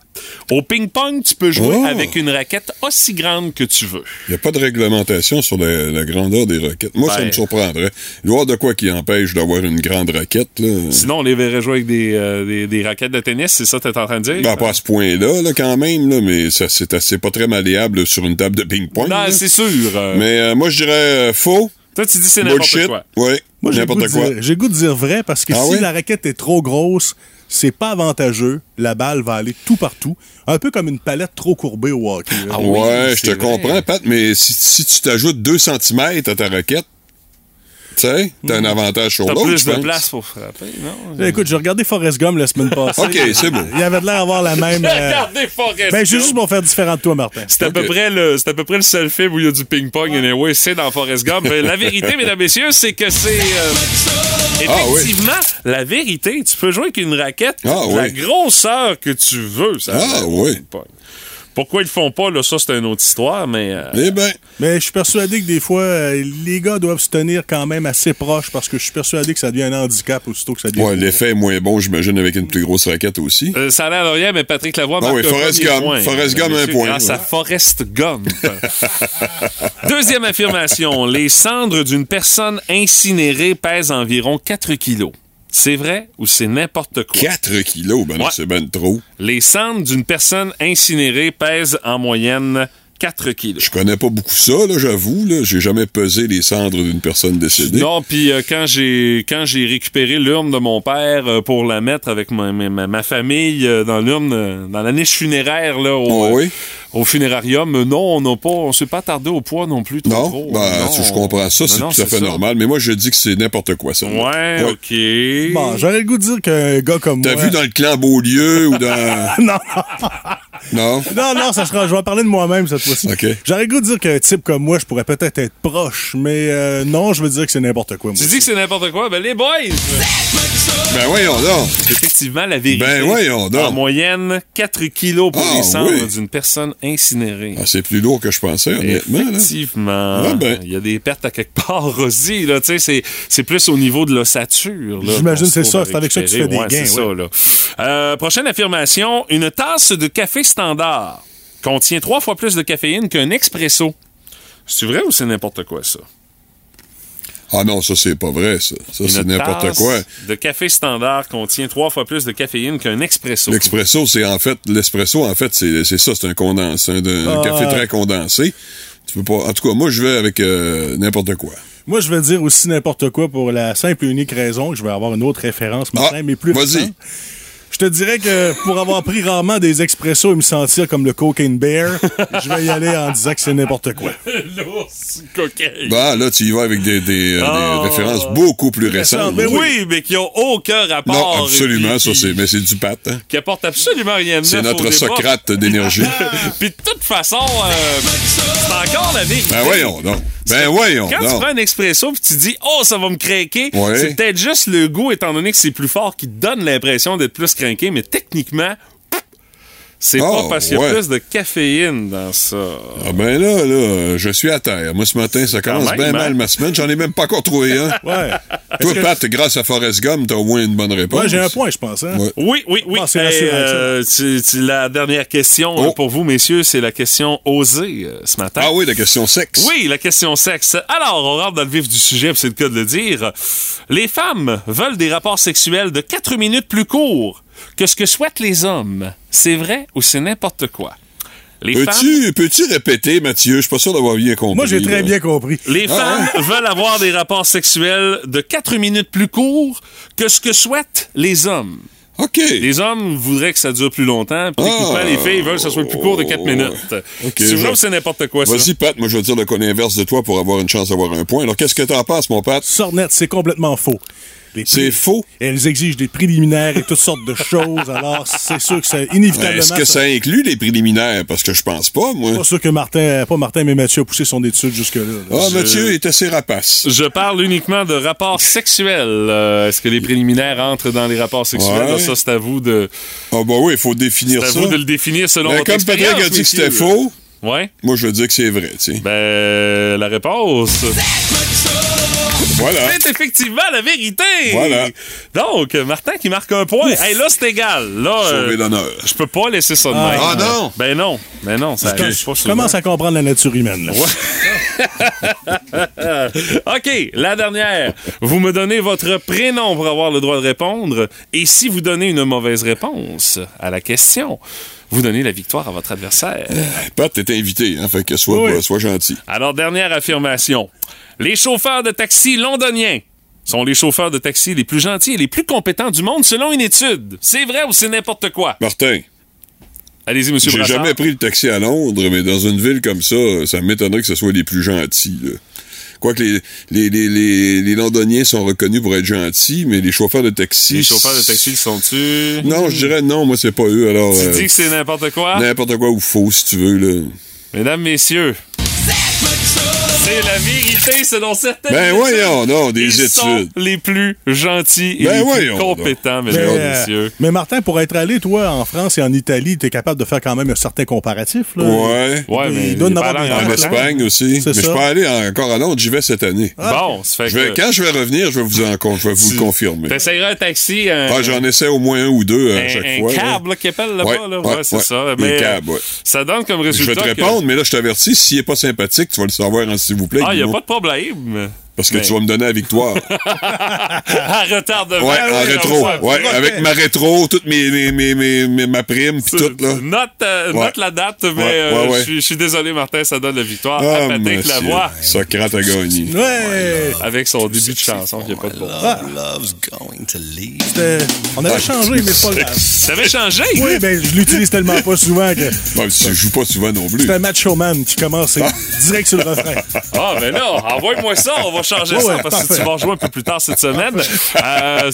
Au ping-pong, tu peux jouer Oh. avec une raquette aussi grande que tu veux. Il n'y a pas de réglementation sur la, la grandeur des raquettes. Moi, ça Ben. me surprendrait. Il doit y avoir de quoi qui empêche d'avoir une grande raquette. Là. Sinon, on les verrait jouer avec des, euh, des, des raquettes de tennis, c'est ça que tu es en train de dire? Ben, pas à ce point-là, là, quand même, là, mais ça, c'est assez pas très malléable sur une table de ping-pong. non, là. c'est sûr. euh, Mais euh, moi, je dirais euh, faux. Toi, tu dis c'est n'importe Bullshit. quoi. Oui, Moi, j'ai goût n'importe de quoi. dire- j'ai goût de dire vrai parce que Ah si oui? la raquette est trop grosse, c'est pas avantageux. La balle va aller tout partout. Un peu comme une palette trop courbée au hockey. là. Ah oui, ouais, je te vrai. comprends, Pat, mais si, si tu t'ajoutes 2 cm à ta raquette, tu sais, t'as un avantage sur T'as l'autre. plus de pense. place pour frapper, non? Écoute, j'ai regardé Forrest Gump la semaine passée. OK, c'est beau. Il avait de l'air d'avoir la même. euh, Regardez Forrest Ben, j'ai juste pour faire différent de toi, Martin. C'est à, peu près le, à peu près le seul film où il y a du ping-pong. Anyway, c'est dans Forrest Gump. Euh, La vérité, mesdames, messieurs, c'est que c'est... euh, Ah oui. effectivement, la vérité, tu peux jouer avec une raquette Ah la oui. grosseur que tu veux. Ça Ah oui. ping-pong. Pourquoi ils le font pas, là, ça, c'est une autre histoire, mais... euh, Eh ben, Mais je suis persuadé que des fois, euh, les gars doivent se tenir quand même assez proches parce que je suis persuadé que ça devient un handicap aussitôt que ça devient. ouais, l'effet est moins bon, j'imagine, avec une plus grosse raquette aussi. Euh, ça a l'air de rien, mais Patrick Lavoie Ah marque oui, Forrest premier Gump. point. Forrest Gump, un point, Grâce à ouais. Forrest Gump. Deuxième affirmation. Les cendres d'une personne incinérée pèsent environ 4 kilos. C'est vrai ou c'est n'importe quoi? 4 kilos, ben Ouais. c'est ben trop. Les cendres d'une personne incinérée pèsent en moyenne 4 kilos. Je connais pas beaucoup ça, là, j'avoue. Là. J'ai jamais pesé les cendres d'une personne décédée. Non, puis euh, quand j'ai quand j'ai récupéré l'urne de mon père euh, pour la mettre avec ma, ma, ma- ma famille euh, dans l'urne euh, dans la niche funéraire là au, Oh, oui? au funérarium, non, on n'a pas on s'est pas attardé au poids non plus trop Non, trop. ben, Non, je comprends ça, c'est non, tout à fait ça. normal. Mais moi, je dis que c'est n'importe quoi, ça. Ouais, OK. Bon, j'aurais le goût de dire qu'un gars comme T'as moi. vu dans le clan Beaulieu ou dans. Non, Non? non, non, ça sera. Je vais parler de moi-même cette fois-ci. OK. J'aurais goût de dire qu'un type comme moi, je pourrais peut-être être proche, mais euh, non, je veux dire que c'est n'importe quoi. Moi Tu dis que c'est n'importe quoi, ben les boys! Ben voyons donc. Effectivement la vérité. Ben voyons donc. En moyenne, 4 kilos pour Ah, les cendres oui. d'une personne incinérée. Ah, c'est plus lourd que je pensais, honnêtement. là. Effectivement. Ah ben. Il y a des pertes à quelque part aussi. Là, Tu sais, c'est, c'est plus au niveau de l'ossature. là, J'imagine c'est ça, c'est avec ça que tu fais des Ouais, gains, c'est ouais. ça, là. Euh, prochaine affirmation. Une tasse de café standard contient trois fois plus de caféine qu'un expresso. C'est vrai ou c'est n'importe quoi, ça? Ah non, ça, c'est pas vrai, ça. Ça, c'est n'importe quoi. de café standard contient trois fois plus de caféine qu'un expresso. L'expresso, c'est en fait. L'espresso, en fait, c'est c'est ça, c'est un condensé, un, un Ah. café très condensé. Tu peux pas. En tout cas, moi, je vais avec euh, n'importe quoi. Moi, je vais dire aussi n'importe quoi pour la simple et unique raison que je vais avoir une autre référence maintenant, Ah, mais plus vas-y. récente. Je te dirais que pour avoir pris rarement des expressos et me sentir comme le cocaine bear, je vais y aller en disant que c'est n'importe quoi. L'ours cocaine. Bah, là, tu y vas avec des, des, euh, des Ah. références beaucoup plus récentes. Mais oui, mais qui n'ont aucun rapport. Non, absolument, et ça, qui- c'est. Mais c'est du pat, hein. Qui apporte absolument rien de C'est notre. Socrate d'énergie. Puis de toute façon, euh, c'est encore la vérité. Ben voyons donc. Ben voyons Quand tu prends un expresso puis tu dis oh ça va me craquer, Ouais. c'est peut-être juste le goût étant donné que c'est plus fort qui te donne l'impression d'être plus mais techniquement c'est Oh, pas parce qu'il y a ouais. plus de caféine dans ça. Ah ben là, là, je suis à terre. Moi, ce matin, ça commence bien hein? mal ma semaine. J'en ai même pas encore trouvé un. Ouais. Toi, Pat, grâce à Forrest Gump, t'as au moins une bonne réponse. Ouais, j'ai un point, je pense. Hein? Ouais. Oui, oui, oui. Ah, Hey, euh, tu- tu- la dernière question Oh. euh, pour vous, messieurs, c'est la question osée euh, ce matin. Ah oui, la question sexe. Oui, la question sexe. Alors, on rentre dans le vif du sujet, puis c'est le cas de le dire. Les femmes veulent des rapports sexuels de 4 minutes plus courts que ce que souhaitent les hommes. C'est vrai ou c'est n'importe quoi? Les femmes, Peux-tu peux-tu répéter, Mathieu? Je suis pas sûr d'avoir bien compris. Moi, j'ai très bien compris. les Ah, femmes veulent avoir des rapports sexuels de 4 minutes plus courts que ce que souhaitent les hommes. OK. Les hommes voudraient que ça dure plus longtemps, puis Ah. les filles veulent que ça soit plus court de 4 minutes. OK, Si je- veux, c'est n'importe quoi, ça. Vas-y, Pat, moi je vais dire le cas inverse de toi pour avoir une chance d'avoir un point. Alors qu'est-ce que t'en penses, mon Pat? Sornette, c'est complètement faux. C'est faux. Elles exigent des préliminaires et toutes sortes de choses. Alors, c'est sûr que c'est inévitablement. Est-ce que ça inclut les préliminaires? Parce que je pense pas, moi. Pas sûr que Martin, pas Martin, mais Mathieu a poussé son étude jusque-là. là. Ah, Je- Mathieu est assez rapace. Je parle uniquement de rapports sexuels. Euh, Est-ce que les préliminaires entrent dans les rapports sexuels? Ouais. Là, ça, c'est à vous de, Ah, bah oui, il faut définir c'est à ça. vous de le définir selon Mais votre comme Patrick expérience, a dit que c'était faux, Ouais. moi je veux dire que c'est vrai, tu sais. Ben, la réponse. Voilà. C'est effectivement la vérité. Voilà. Donc, Martin qui marque un point. Hey, là, c'est égal. Là, Sauver euh, l'honneur. je peux pas laisser ça de Ah. même. Ah, non? Ben non. Ben non, ça Je, pas commence à comprendre la nature humaine. là. OK, la dernière. Vous me donnez votre prénom pour avoir le droit de répondre. Et si vous donnez une mauvaise réponse à la question, vous donnez la victoire à votre adversaire. Pat, t'es invité, hein, fait que sois, Oui. sois gentil. Alors, dernière affirmation. Les chauffeurs de taxi londoniens sont les chauffeurs de taxi les plus gentils et les plus compétents du monde selon une étude. C'est vrai ou c'est n'importe quoi? Martin, Allez-y, monsieur j'ai jamais pris le taxi à Londres, mais dans une ville comme ça, ça m'étonnerait que ce soit les plus gentils. Là. Quoique les, les, les, les, les Londoniens sont reconnus pour être gentils, mais les chauffeurs de taxi... Les chauffeurs de taxi, ils sont-tu? Non, je dirais non, moi c'est pas eux, alors... Tu euh, dis que c'est n'importe quoi? N'importe quoi ou faux, si tu veux, là. Mesdames, messieurs, c'est la vérité selon certaines Ben études. voyons, non, des Ils sont études. les plus gentils et Ben les plus voyons compétents, Mais, mesdames et euh, messieurs. mais Martin, pour être allé, toi, en France et en Italie, t'es capable de faire quand même un certain comparatif. Là. Ouais. Ouais, il mais doit il en avoir en En Ah, Espagne aussi. Mais je peux aller encore à Londres, j'y vais cette année. Bon, ça fait Je vais, que... quand je vais revenir, je vais vous, en, je vais vous Tu- le confirmer. T'essayeras un taxi, un, Ah, j'en essaie au moins un ou deux euh, un, à chaque un fois. là. cab là, qui appelle là-bas. Ouais, là. ouais, Ouais, c'est ouais. ça. Mais cabs, ouais. ça donne comme Je vais résultat te répondre, mais là, je t'avertis, s'il est pas sympathique, tu vas le savoir, hein, s'il vous plaît. Ah, il n'y a pas de problème. Parce que Mais- tu vas me donner la victoire. à retardement. ouais, en oui, rétro. Ouais, avec ma rétro, toutes mes, mes, mes, mes- mes- ma prime, puis tout, là. Note, euh, Ouais. note la date, mais Ouais, euh, ouais, ouais. je suis- je suis désolé, Martin, ça donne la victoire Ah, à Patrick. Lavoie Socrate a gagné. Ouais! avec son début de chanson qui a pas de bon. C'était- On avait changé, mais pas grave. Ça avait changé? Oui, ben, je l'utilise tellement pas souvent que Bon, tu joues pas souvent non plus. c'est un macho man qui commence et direct sur le refrain. Ah, ben là, envoie-moi ça, on va changer Ouais, ça ouais, parce que tu vas rejouer un peu plus tard cette semaine. Euh,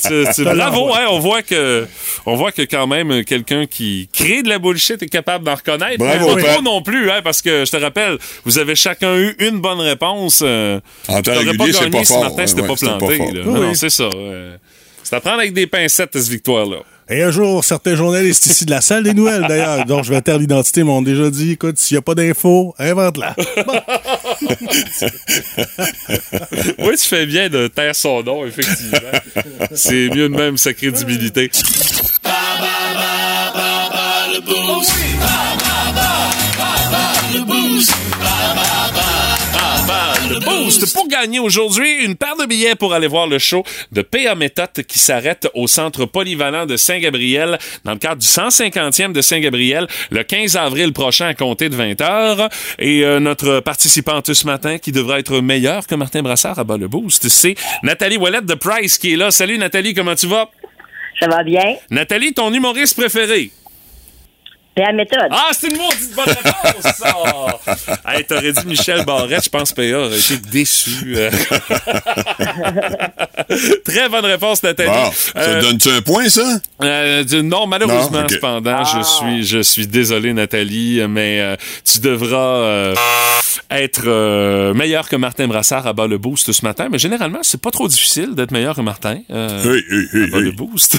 bravo, hein, on voit que, on voit que quand même quelqu'un qui crée de la bullshit est capable d'en reconnaître. Bravo, Mais pas trop non plus, hein, parce que je te rappelle, vous avez chacun eu une bonne réponse. Euh, En temps t'aurais régulier, c'est gagné pas fort. Martin Ouais, s'était ouais, pas planté. fort. là. Oui, Non, non, oui. c'est ça. euh, c'est à prendre avec des pincettes, cette victoire-là. Et un jour, certains journalistes ici de la salle des nouvelles, d'ailleurs, dont je vais taire l'identité, m'ont déjà dit écoute, s'il n'y a pas d'infos, invente-la. oui, tu fais bien de taire son nom, effectivement. c'est mieux de même sa crédibilité. Le boost pour gagner aujourd'hui une paire de billets pour aller voir le show de PA Méthode qui s'arrête au centre polyvalent de Saint-Gabriel dans le cadre du 150e de Saint-Gabriel le 15 avril prochain à compter de 20h. Et euh, notre participante ce matin qui devra être meilleure que Martin Brassard à bas le boost, c'est Nathalie Ouellette de Price qui est là. Salut Nathalie, comment tu vas? Ça va bien? Nathalie, ton humoriste préféré? Méthode. Ah, c'est une maudite bonne réponse, ça! hey, t'aurais dit Michel Barrette, je pense que PA aurait été déçu. euh. Très bonne réponse, Nathalie. Bon, ça Euh, te donne-tu un point, ça? Euh, non, malheureusement, Non, cependant, je suis, je suis désolé, Nathalie, mais euh, tu devras euh, être euh, meilleur que Martin Brassard à bas le boost ce matin. Mais généralement, c'est pas trop difficile d'être meilleur que Martin. euh, Hey, hey, hey, à bas le boost.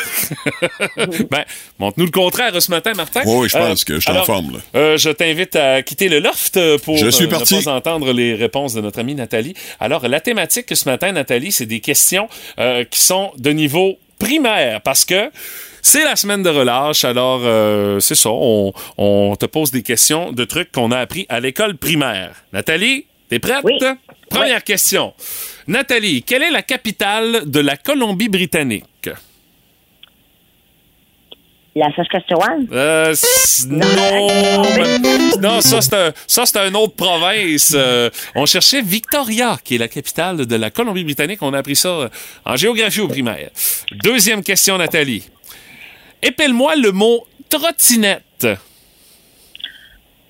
ben, montre-nous le contraire ce matin, Martin. Oui, je pense que je suis en alors, forme, là. euh, je t'invite à quitter le loft pour Je suis euh, parti. ne pas entendre les réponses de notre amie Nathalie. Alors, la thématique ce matin, Nathalie, c'est des questions euh, qui sont de niveau primaire parce que c'est la semaine de relâche, alors euh, c'est ça, on, on te pose des questions de trucs qu'on a appris à l'école primaire. Nathalie, t'es prête? Oui. Première question. Nathalie, quelle est la capitale de la Colombie-Britannique? La Saskatchewan? Euh, non, non, ça c'est un, ça c'est une autre province. Euh, on cherchait Victoria, qui est la capitale de la Colombie-Britannique. On a appris ça en géographie au primaire. Deuxième question, Nathalie. Épelle-moi le mot trottinette.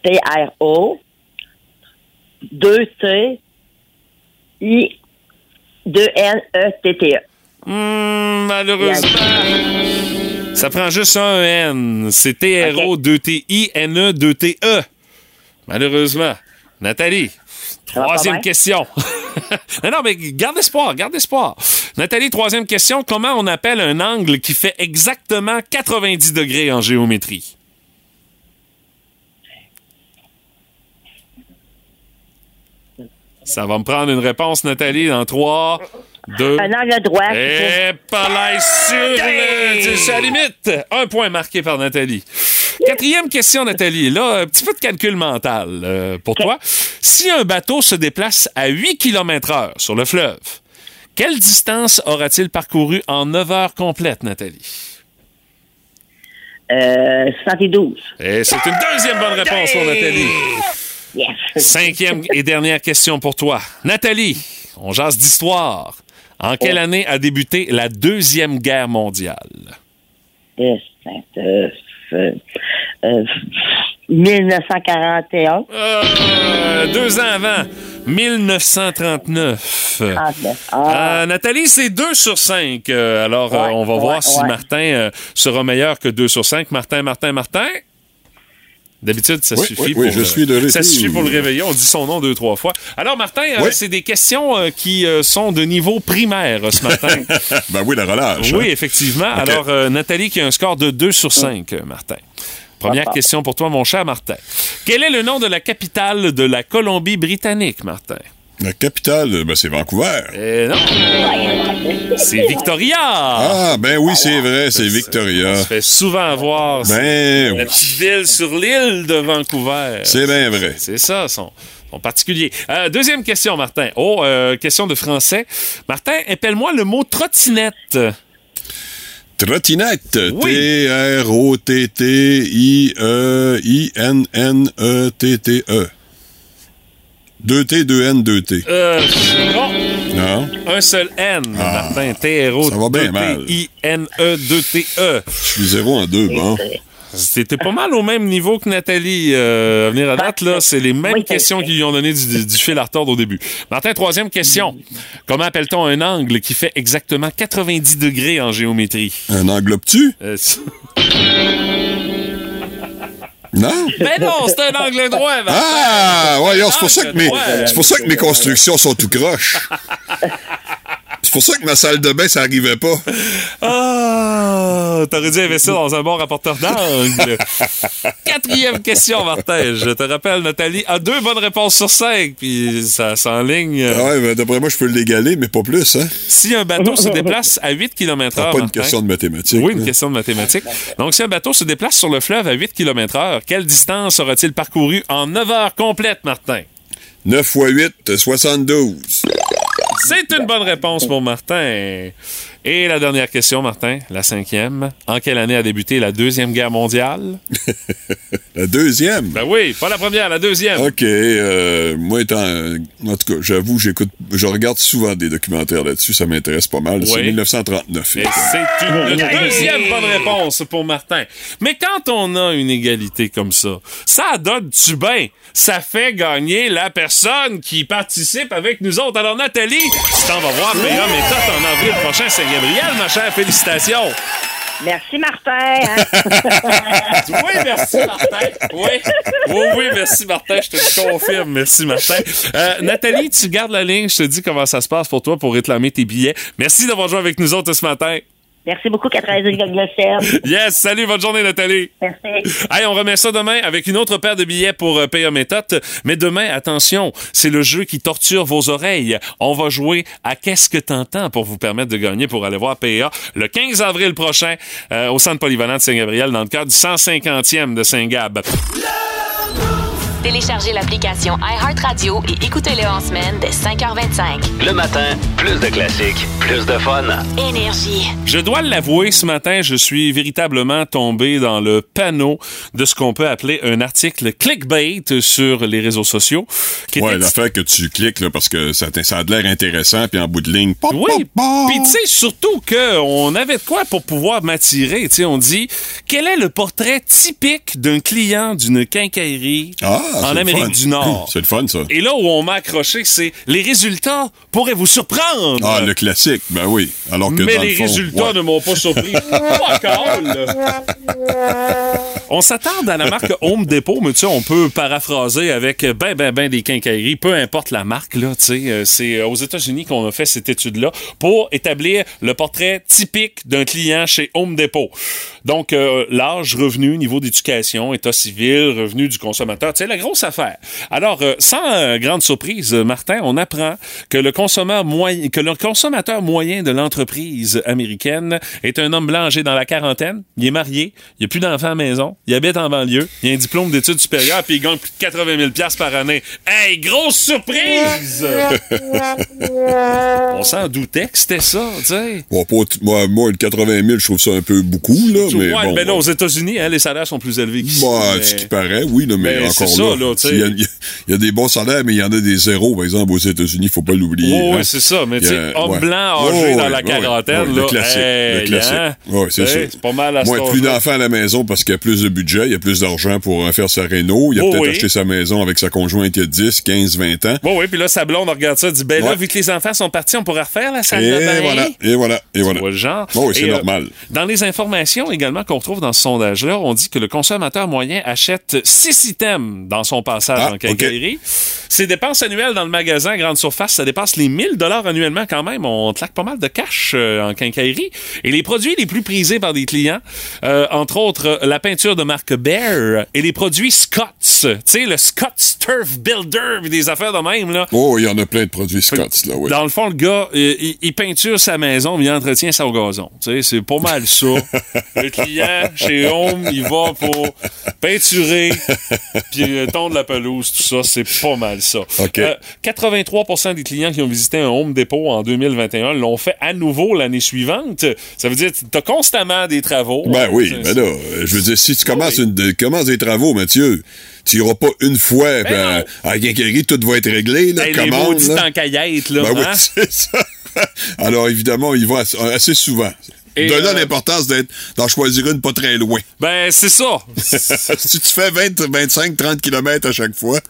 T-R-O, 2-T, I, 2-N-E-T-T-E. Hmm, malheureusement, ça prend juste un N. C'est T-R-O, 2-T-I-N-E, 2-T-E. Malheureusement. Nathalie, troisième question. non, non, mais garde espoir, garde espoir. Nathalie, troisième question. Comment on appelle un angle qui fait exactement 90 degrés en géométrie? Ça va me prendre une réponse, Nathalie, dans 3, 2... Un angle droit. Et par là, sur le, sur la limite. Un point marqué par Nathalie. Quatrième question, Nathalie. Là, un petit peu de calcul mental euh, pour toi. Si un bateau se déplace à 8 km heure sur le fleuve, quelle distance aura-t-il parcouru en 9 heures complètes, Nathalie? Euh, 72. Et c'est une deuxième bonne réponse pour Nathalie. Yes. Cinquième et dernière question pour toi. Nathalie, on jase d'histoire. En quelle année a débuté la Deuxième Guerre mondiale? Euh, euh, euh, euh, 1941. Euh, deux ans avant, 1939. 39. Ah. Euh, Nathalie, c'est 2 sur 5. alors, euh, Ouais, on va ouais, voir si ouais. Martin euh, sera meilleur que 2 sur 5. Martin, Martin, Martin. D'habitude, ça Oui, suffit oui, pour oui, je suis de ça suffit pour le réveiller. On dit son nom deux trois fois. Alors Martin, euh, Oui. c'est des questions euh, qui euh, sont de niveau primaire euh, ce matin. ben oui, la relâche. oui, hein. effectivement. OK. Alors euh, Nathalie qui a un score de 2 sur 5, euh, Martin. Première D'accord. question pour toi, mon cher Martin. Quel est le nom de la capitale de la Colombie-Britannique, Martin? La capitale, ben, c'est Vancouver. Eh non! C'est Victoria! Ah, ben oui, c'est vrai, c'est Victoria. On se fait souvent avoir. Ben la oui. petite ville sur l'île de Vancouver. C'est bien vrai. C'est ça, son, son particulier. Euh, deuxième question, Martin. Oh, euh, question de français. Martin, appelle-moi le mot trottinette. Trottinette. Oui. T-R-O-T-T-I-N-N-E-T-T-E. 2T, 2N, 2T. Euh, non, Non? un seul N, Ah, Martin. T-R-O, ça va bien mal. I-N-E, 2-T-E. Je suis 0 en 2, bon. C'était pas mal au même niveau que Nathalie. Euh, à venir à date, là, c'est les mêmes Oui, questions parfait. qui lui ont donné du, du fil à retordre au début. Martin, troisième question. Comment appelle-t-on un angle qui fait exactement 90 degrés en géométrie? Un angle obtus? Euh, Non? ben non, c'est un angle droit, Martin. Ah! Voyons, c'est pour ça que mes, Ouais. c'est pour ça que mes constructions sont tout croches. C'est pour ça que ma salle de bain, ça arrivait pas. Ah, t'aurais dû investir dans un bon rapporteur d'angle. Quatrième question, Martin. Je te rappelle, Nathalie a deux bonnes réponses sur cinq, puis ça s'enligne. Ah ouais, ben, d'après moi, je peux l'égaler, mais pas plus, hein? Si un bateau se déplace à 8 km C'est heure, pas une Martin- question de mathématiques. Oui, une là. question de mathématiques. Donc, si un bateau se déplace sur le fleuve à 8 km heure, quelle distance aura-t-il parcouru en 9 heures complètes, Martin? 9 x 8, 72. C'est une bonne réponse pour Martin. Et la dernière question, Martin, la cinquième. En quelle année a débuté la Deuxième Guerre mondiale? La deuxième? Ben oui, pas la première, la deuxième. OK. euh, moi, étant. en tout cas, j'avoue, j'écoute. Je regarde souvent des documentaires là-dessus. Ça m'intéresse pas mal. C'est Oui. 1939. Et c'est une deuxième bonne réponse pour Martin. Mais quand on a une égalité comme ça, ça donne-tu bien? Ça fait gagner la personne qui participe avec nous autres. Alors, Nathalie, tu t'en vas voir PA Méthode en avril prochain, Saint-Gabriel, ma chère. Félicitations. Merci, Martin. hein? Oui, merci, Martin. Oui, oui, oui, merci, Martin. Je te le confirme. Merci, Martin. Euh, Nathalie, tu gardes la ligne. Je te dis comment ça se passe pour toi pour réclamer tes billets. Merci d'avoir joué avec nous autres ce matin. Merci beaucoup, 92,7. Yes, salut, bonne journée, Nathalie. Merci. Hey, on remet ça demain avec une autre paire de billets pour euh, PA Méthode. Mais demain, attention, c'est le jeu qui torture vos oreilles. On va jouer à Qu'est-ce que t'entends pour vous permettre de gagner pour aller voir PA le 15 avril prochain euh, au Centre polyvalent de Saint-Gabriel dans le cadre du 150e de Saint-Gab. Téléchargez l'application iHeartRadio et écoutez-le en semaine dès 5h25. Le matin, plus de classiques, plus de fun. Énergie. Je dois l'avouer, ce matin, je suis véritablement tombé dans le panneau de ce qu'on peut appeler un article clickbait sur les réseaux sociaux. Qui Ouais, l'affaire que tu cliques, là, parce que ça, ça a de l'air intéressant, puis en bout de ligne, pop, Oui, puis tu sais, surtout qu'on avait de quoi pour pouvoir m'attirer. Tu sais, on dit, quel est le portrait typique d'un client d'une quincaillerie? Ah, en le Amérique fun. du Nord? C'est le fun, ça. Et là où on m'a accroché, c'est les résultats pourraient vous surprendre. Ah, le classique, ben oui. Alors que Mais dans les le fond, résultats ouais. ne m'ont pas surpris. On s'attarde à la marque Home Depot, mais tu sais, on peut paraphraser avec ben, ben, ben des quincailleries, peu importe la marque, là, tu sais. euh, C'est euh, aux États-Unis qu'on a fait cette étude-là pour établir le portrait typique d'un client chez Home Depot. Donc, euh, l'âge, revenu, niveau d'éducation, état civil, revenu du consommateur, tu sais, la grosse affaire. Alors, euh, sans euh, grande surprise, euh, Martin, on apprend que le consommateur moyen, que le consommateur moyen de l'entreprise américaine est un homme blanc âgé dans la quarantaine. Il est marié, il a plus d'enfants à la maison, il habite en banlieue, il a un diplôme d'études supérieures, puis il gagne plus de 80 000 pièces par année. Hey, grosse surprise! on s'en doutait que c'était ça, tu sais. Bon, moi, moi, le 80 000, je trouve ça un peu beaucoup, là, mais ouais, bon. ben là, aux États-Unis, hein, les salaires sont plus élevés qu'ici. Bah, mais- ce qui paraît, oui, là, mais Ben, encore ça, là. il, y a, il y des bons salaires, mais il y en a des zéros, par exemple, aux États-Unis, faut pas l'oublier. Oh, hein. oui, c'est ça. Mais tu sais, homme ouais. blanc Oh, âgé dans ouais, la quarantaine, ouais. Le classique. hey, le classique. hein? Oui, c'est ça. C'est pas mal à Moi, cet plus d'enfants à la maison parce qu'il y a plus de budget, il y a plus d'argent pour euh, faire sa réno. Il a Oh, peut-être oui. acheté sa maison avec sa conjointe il y a 10, 15, 20 ans. Bon, oui, puis là, sa blonde regarde ça, dit, ben là, vu que les enfants sont partis, on pourrait refaire la salle de bain. voilà, et voilà, et voilà. Le genre. Oh, oui, c'est euh, normal. dans les informations également qu'on retrouve dans ce sondage-là, on dit que le consommateur moyen achète six items dans son passage Ah, en quincaillerie. Ses dépenses annuelles dans le magasin à grande surface, ça dépasse les 1000 dollars annuellement quand même. On claque pas mal de cash euh, en quincaillerie. Et les produits les plus prisés par des clients, euh, entre autres euh, la peinture de marque Bear et les produits Scott's. Tu sais, le Scott's Turf Builder, des affaires de même, là. Oh, il y en a plein de produits Scott's, là, oui. Dans le fond, le gars, il, il peinture sa maison, mais il entretient ça au gazon. Tu sais, c'est pas mal ça. le client, chez Home, il va pour peinturer, puis euh, tondre la pelouse, tout ça, c'est pas mal ça. OK. Euh, 83% des clients qui ont visité un Home Depot en 2021 l'ont fait à nouveau l'année suivante. Ça veut dire que t'as constamment des travaux. Ben oui, ben là, je veux dire, si tu commences, oui. une, de- commences des travaux, Mathieu, tu iras pas une fois, à, non. à quincaillerie, tout va être réglé, là, Hey, les commande, là. encaillates, là. Ben oui, hein? c'est ça. Alors, évidemment, il va assez, assez souvent. Et, de là euh, l'importance d'être, d'en choisir une pas très loin. Ben, c'est ça. si tu fais 20, 25, 30 km à chaque fois,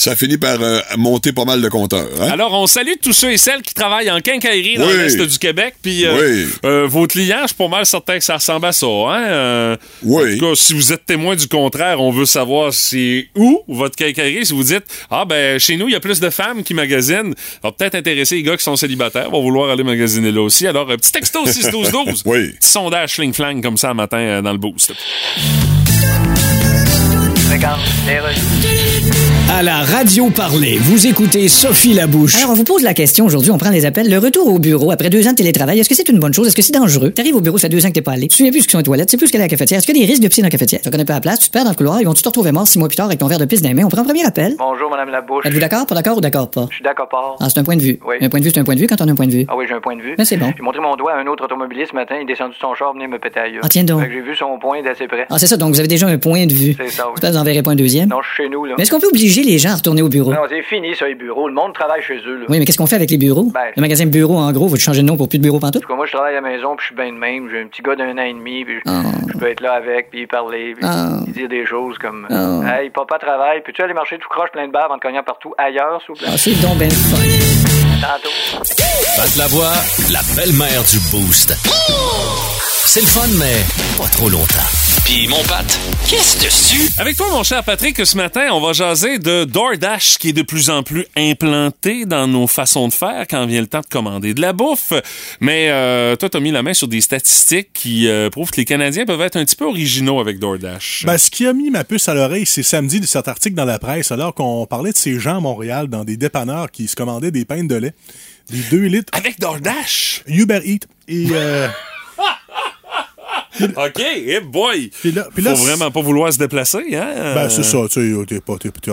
ça finit par euh, monter pas mal de compteurs. Hein? Alors, on salue tous ceux et celles qui travaillent en quincaillerie dans Oui. l'Est du Québec. Puis, euh, Oui. euh, vos clients, je suis pas mal certain que ça ressemble à ça. Hein? Euh, Oui. En tout cas, si vous êtes témoin du contraire, on veut savoir c'est où votre quincaillerie. Si vous dites, ah ben, chez nous, il y a plus de femmes qui magasinent, ça va peut-être intéresser les gars qui sont célibataires, vont vouloir aller magasiner là aussi. Alors, un petit texto 6-12-12. Oui. Petit sondage fling-flang comme ça un matin euh, dans le boost. À la radio parler, vous écoutez Sophie Labouche. Alors, on vous pose la question aujourd'hui, on prend les appels. Le retour au bureau après deux ans de télétravail, est-ce que c'est une bonne chose? Est-ce que c'est dangereux? T'arrives au bureau, ça fait deux ans que t'es pas allé. Tu te souviens plus ce qu'ils sont aux toilettes, tu sais plus ce à la cafetière. Est-ce qu'il y a des risques de piscine dans la cafetière? Tu connais pas la place, tu te perds dans le couloir, ils vont-tu te retrouver mort six mois plus tard avec ton verre de pisse dans les mains? On prend un premier appel. Bonjour, Madame Labouche. Êtes-vous d'accord, pas d'accord ou d'accord pas? Je suis d'accord, pas. Ah, c'est un point de vue. Oui. Un point de vue, c'est un point de vue quand on a un point de vue. Ah oui, j'ai un point de vue. Mais c'est bon. J'ai montré mon doigt à un autre automobiliste ce matin, il est descendu de son char, me péter gueule. Ah, tiens donc. Fait que j'ai vu son point d'assez près. Ah, c'est ça, donc vous avez déjà un point de vue. C'est ça, oui. J'espère que vous en verrez pas un deuxième. Non, je suis chez nous, là. Mais est-ce qu'on peut obliger les gens à retourner au bureau? Non, c'est fini, ça, les bureaux. Le monde travaille chez eux, là. Oui, mais qu'est-ce qu'on fait avec les bureaux? Ben- Le magasin bureau, en gros, va changer de nom pour plus de bureau pantoute? Tout cas, moi, je travaille à la maison, puis je suis bien de même. J'ai un petit gars d'un an et demi, puis je- Ah. je peux être là avec, puis parler, puis Ah. lui dire des choses comme Ah. Hey, papa travaille, puis tu aller marcher tout croche plein de bave en te cognant partout ailleurs, s'il vous plaît? C'est donc ben le fun. Tantôt. Passe la voix, la belle-mère du Boost. C'est le fun, mais pas trop longtemps. Puis mon Pat, qu'est-ce dessus? Avec toi, mon cher Patrick, ce matin, on va jaser de DoorDash qui est de plus en plus implanté dans nos façons de faire quand vient le temps de commander de la bouffe. Mais euh, toi, t'as mis la main sur des statistiques qui euh, prouvent que les Canadiens peuvent être un petit peu originaux avec DoorDash. Ben, ce qui a mis ma puce à l'oreille, c'est samedi de cet article dans la presse, alors qu'on parlait de ces gens à Montréal dans des dépanneurs qui se commandaient des pains de lait, des 2 litres. Avec DoorDash? Uber Eats. Et euh, OK, hey boy! Puis là, puis là, Faut vraiment pas vouloir se déplacer, hein? Ben, c'est ça, tu sais,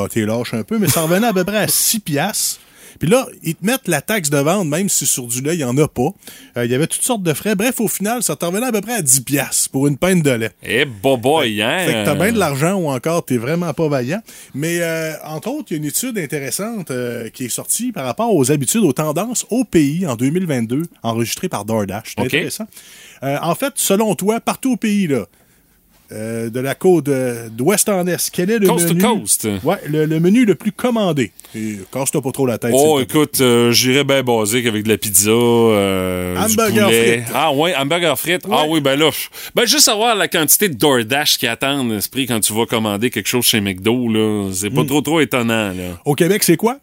t'es lâche un peu, mais ça revenait à peu près à 6 piastres. Puis là, ils te mettent la taxe de vente, même si sur du lait, il n'y en a pas. Euh, Il y avait toutes sortes de frais. Bref, au final, ça te revenait à peu près à 10 piastres pour une pinte de lait. Eh, boy, hein? Fait que t'as bien de l'argent ou encore t'es vraiment pas vaillant. Mais euh, entre autres, il y a une étude intéressante euh, qui est sortie par rapport aux habitudes, aux tendances au pays en 2022, enregistrée par DoorDash. C'est OK. intéressant. Euh, en fait, selon toi, partout au pays, là, euh, de la côte euh, d'ouest en est, quel est le Coast to menu... coast. Ouais, le, le menu le plus commandé. Et casse-toi pas trop la tête. Oh, écoute, euh, j'irais bien basique avec de la pizza, euh, Hamburger frites. Ah ouais, hamburger frites. Ah oui, ben là, ben juste savoir la quantité de DoorDash qui attendent, esprit, quand tu vas commander quelque chose chez McDo, là, c'est pas Mm. trop trop étonnant, là. Au Québec, c'est quoi?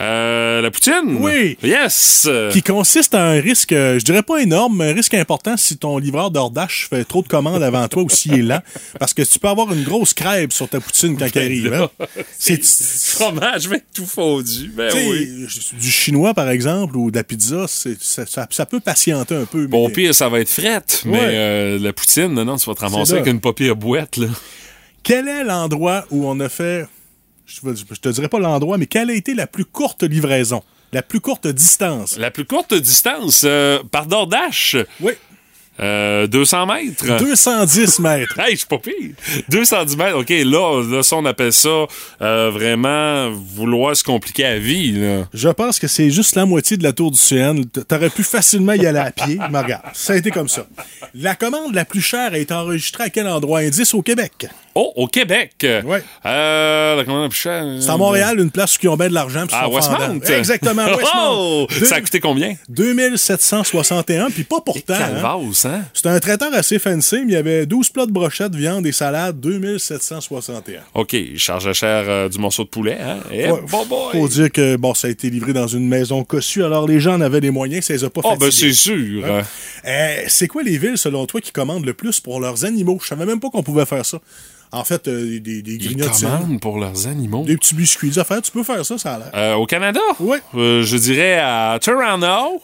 Euh, la poutine? Oui. Yes! Qui consiste à un risque, euh, je dirais pas énorme, mais un risque important si ton livreur DoorDash fait trop de commandes avant toi ou s'il est lent. Parce que tu peux avoir une grosse crêpe sur ta poutine quand il arrive. hein. C'est fromage avec tout fondu. Ben oui. Du chinois, par exemple, ou de la pizza, ça, ça- ça peut patienter un peu. Bon, mais- pire, ça va être frette, mais euh, la poutine, non, non, tu vas te ramasser avec une papier à boîte, là. Quel est l'endroit où on a fait, je, te dirais pas l'endroit, mais quelle a été la plus courte livraison? La plus courte distance? La plus courte distance, euh, par DoorDash? Oui. Euh, 200 mètres? 210 mètres. hey, je suis pas pire. 210 mètres, OK, là, là, ça, on appelle ça euh, vraiment vouloir se compliquer la vie, là. Je pense que c'est juste la moitié de la tour du CN. T'aurais pu facilement y aller à pied, mais regarde, ça a été comme ça. La commande la plus chère a été enregistrée à quel endroit? Indice au Québec. Oh, au Québec? Ouais. Euh, chère... C'est à Montréal, une place où ils ont bien de l'argent. ils Ah, Westmount? Exactement, Westmount. Oh! Deux- Ça a coûté combien? 2761, puis pas pourtant. hein. Hein? C'était un traiteur assez fancy, mais il y avait 12 plats de brochettes, viande et salade, 2761. OK, il chargeait cher euh, du morceau de poulet, hein? Eh, Ouais, bon boy! Faut dire que bon, ça a été livré dans une maison cossue, alors les gens en avaient les moyens, ça les a pas Ah, ben fatigués. c'est sûr. Hein? Euh, c'est quoi les villes, selon toi, qui commandent le plus pour leurs animaux? Je savais même pas qu'on pouvait faire ça. En fait, euh, des, des pour leurs animaux. Des petits biscuits, des affaires, tu peux faire ça, ça a l'air. Euh, au Canada? Oui. je dirais à Toronto,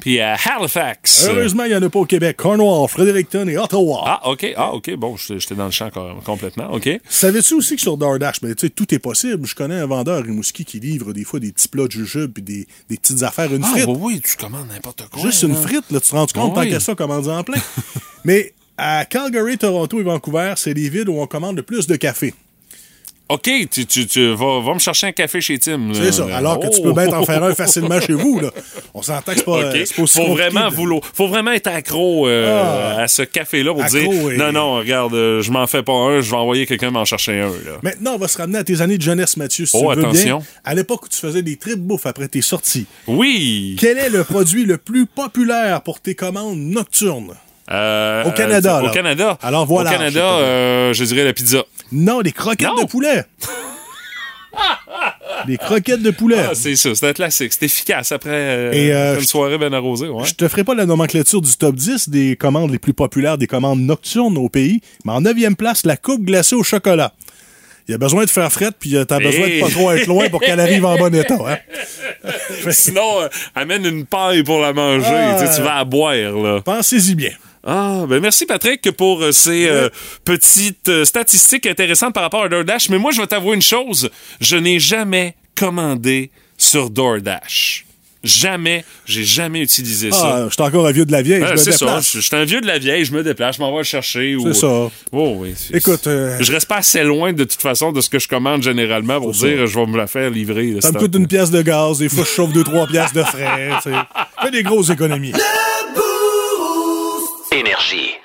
puis à Halifax. Heureusement, il n'y en a pas au Québec. Cornwall, Fredericton et Ottawa. Ah, OK. Ah, OK. Bon, j'étais dans le champ com- complètement. OK. Savais-tu aussi que sur DoorDash, ben, tu sais, tout est possible. Je connais un vendeur Rimouski qui livre des fois des petits plats de jujube puis des, des petites affaires, une Ah, frite. bah oui, tu commandes n'importe quoi. Juste une frite, là, tu te rends compte, Ah tant oui. qu'à ça, commande en plein. Mais à Calgary, Toronto et Vancouver, c'est les villes où on commande le plus de café. OK, tu, tu, tu vas, va me chercher un café chez Tim. C'est ça. Alors que tu peux bien t'en faire un facilement chez vous. Là. On s'entend que c'est pas, OK. c'est pas aussi faut vraiment vouloir, faut vraiment être accro euh, Ah. à ce café-là pour Accro dire et- non non regarde euh, je m'en fais pas un je vais envoyer quelqu'un m'en chercher un là. Maintenant, on va se ramener à tes années de jeunesse, Mathieu, si Oh, tu veux attention. bien. À l'époque où tu faisais des trips bouffe après tes sorties. Oui. Quel est le produit le plus populaire pour tes commandes nocturnes? Euh, Au Canada, euh. Au Canada. Alors, voilà, Au Canada, euh, je dirais la pizza. Non, des croquettes Non. de poulet. des croquettes de poulet. Ah, c'est ça, c'est un classique. C'est efficace après, euh, Et, euh, une soirée bien arrosée. Ouais. Je te ferai pas la nomenclature du top 10 des commandes les plus populaires, des commandes nocturnes au pays, mais en neuvième place, la coupe glacée au chocolat. Il y a besoin de faire frette, puis t'as besoin de pas trop être loin pour qu'elle arrive en bon état. Hein? Sinon, euh, amène une paille pour la manger. Ah. Tu sais, tu vas à boire, là. Pensez-y bien. Ah, ben merci Patrick pour euh, ces euh, petites euh, statistiques intéressantes par rapport à DoorDash. Mais moi, je vais t'avouer une chose. Je n'ai jamais commandé sur DoorDash. Jamais, j'ai jamais utilisé ça. Ah, je suis encore un vieux de la vieille, Ah, je me c'est ça. déplace. Je suis un vieux de la vieille, je me déplace, je m'en vais le chercher. ou- C'est ça. Oh, oui. Écoute, euh, Je reste pas assez loin de toute façon de ce que je commande généralement pour dire je vais me la faire livrer. ça me coûte une pièce de gaz, des fois je chauffe deux, trois pièces de frais. tu sais. Fais des grosses économies. Énergie.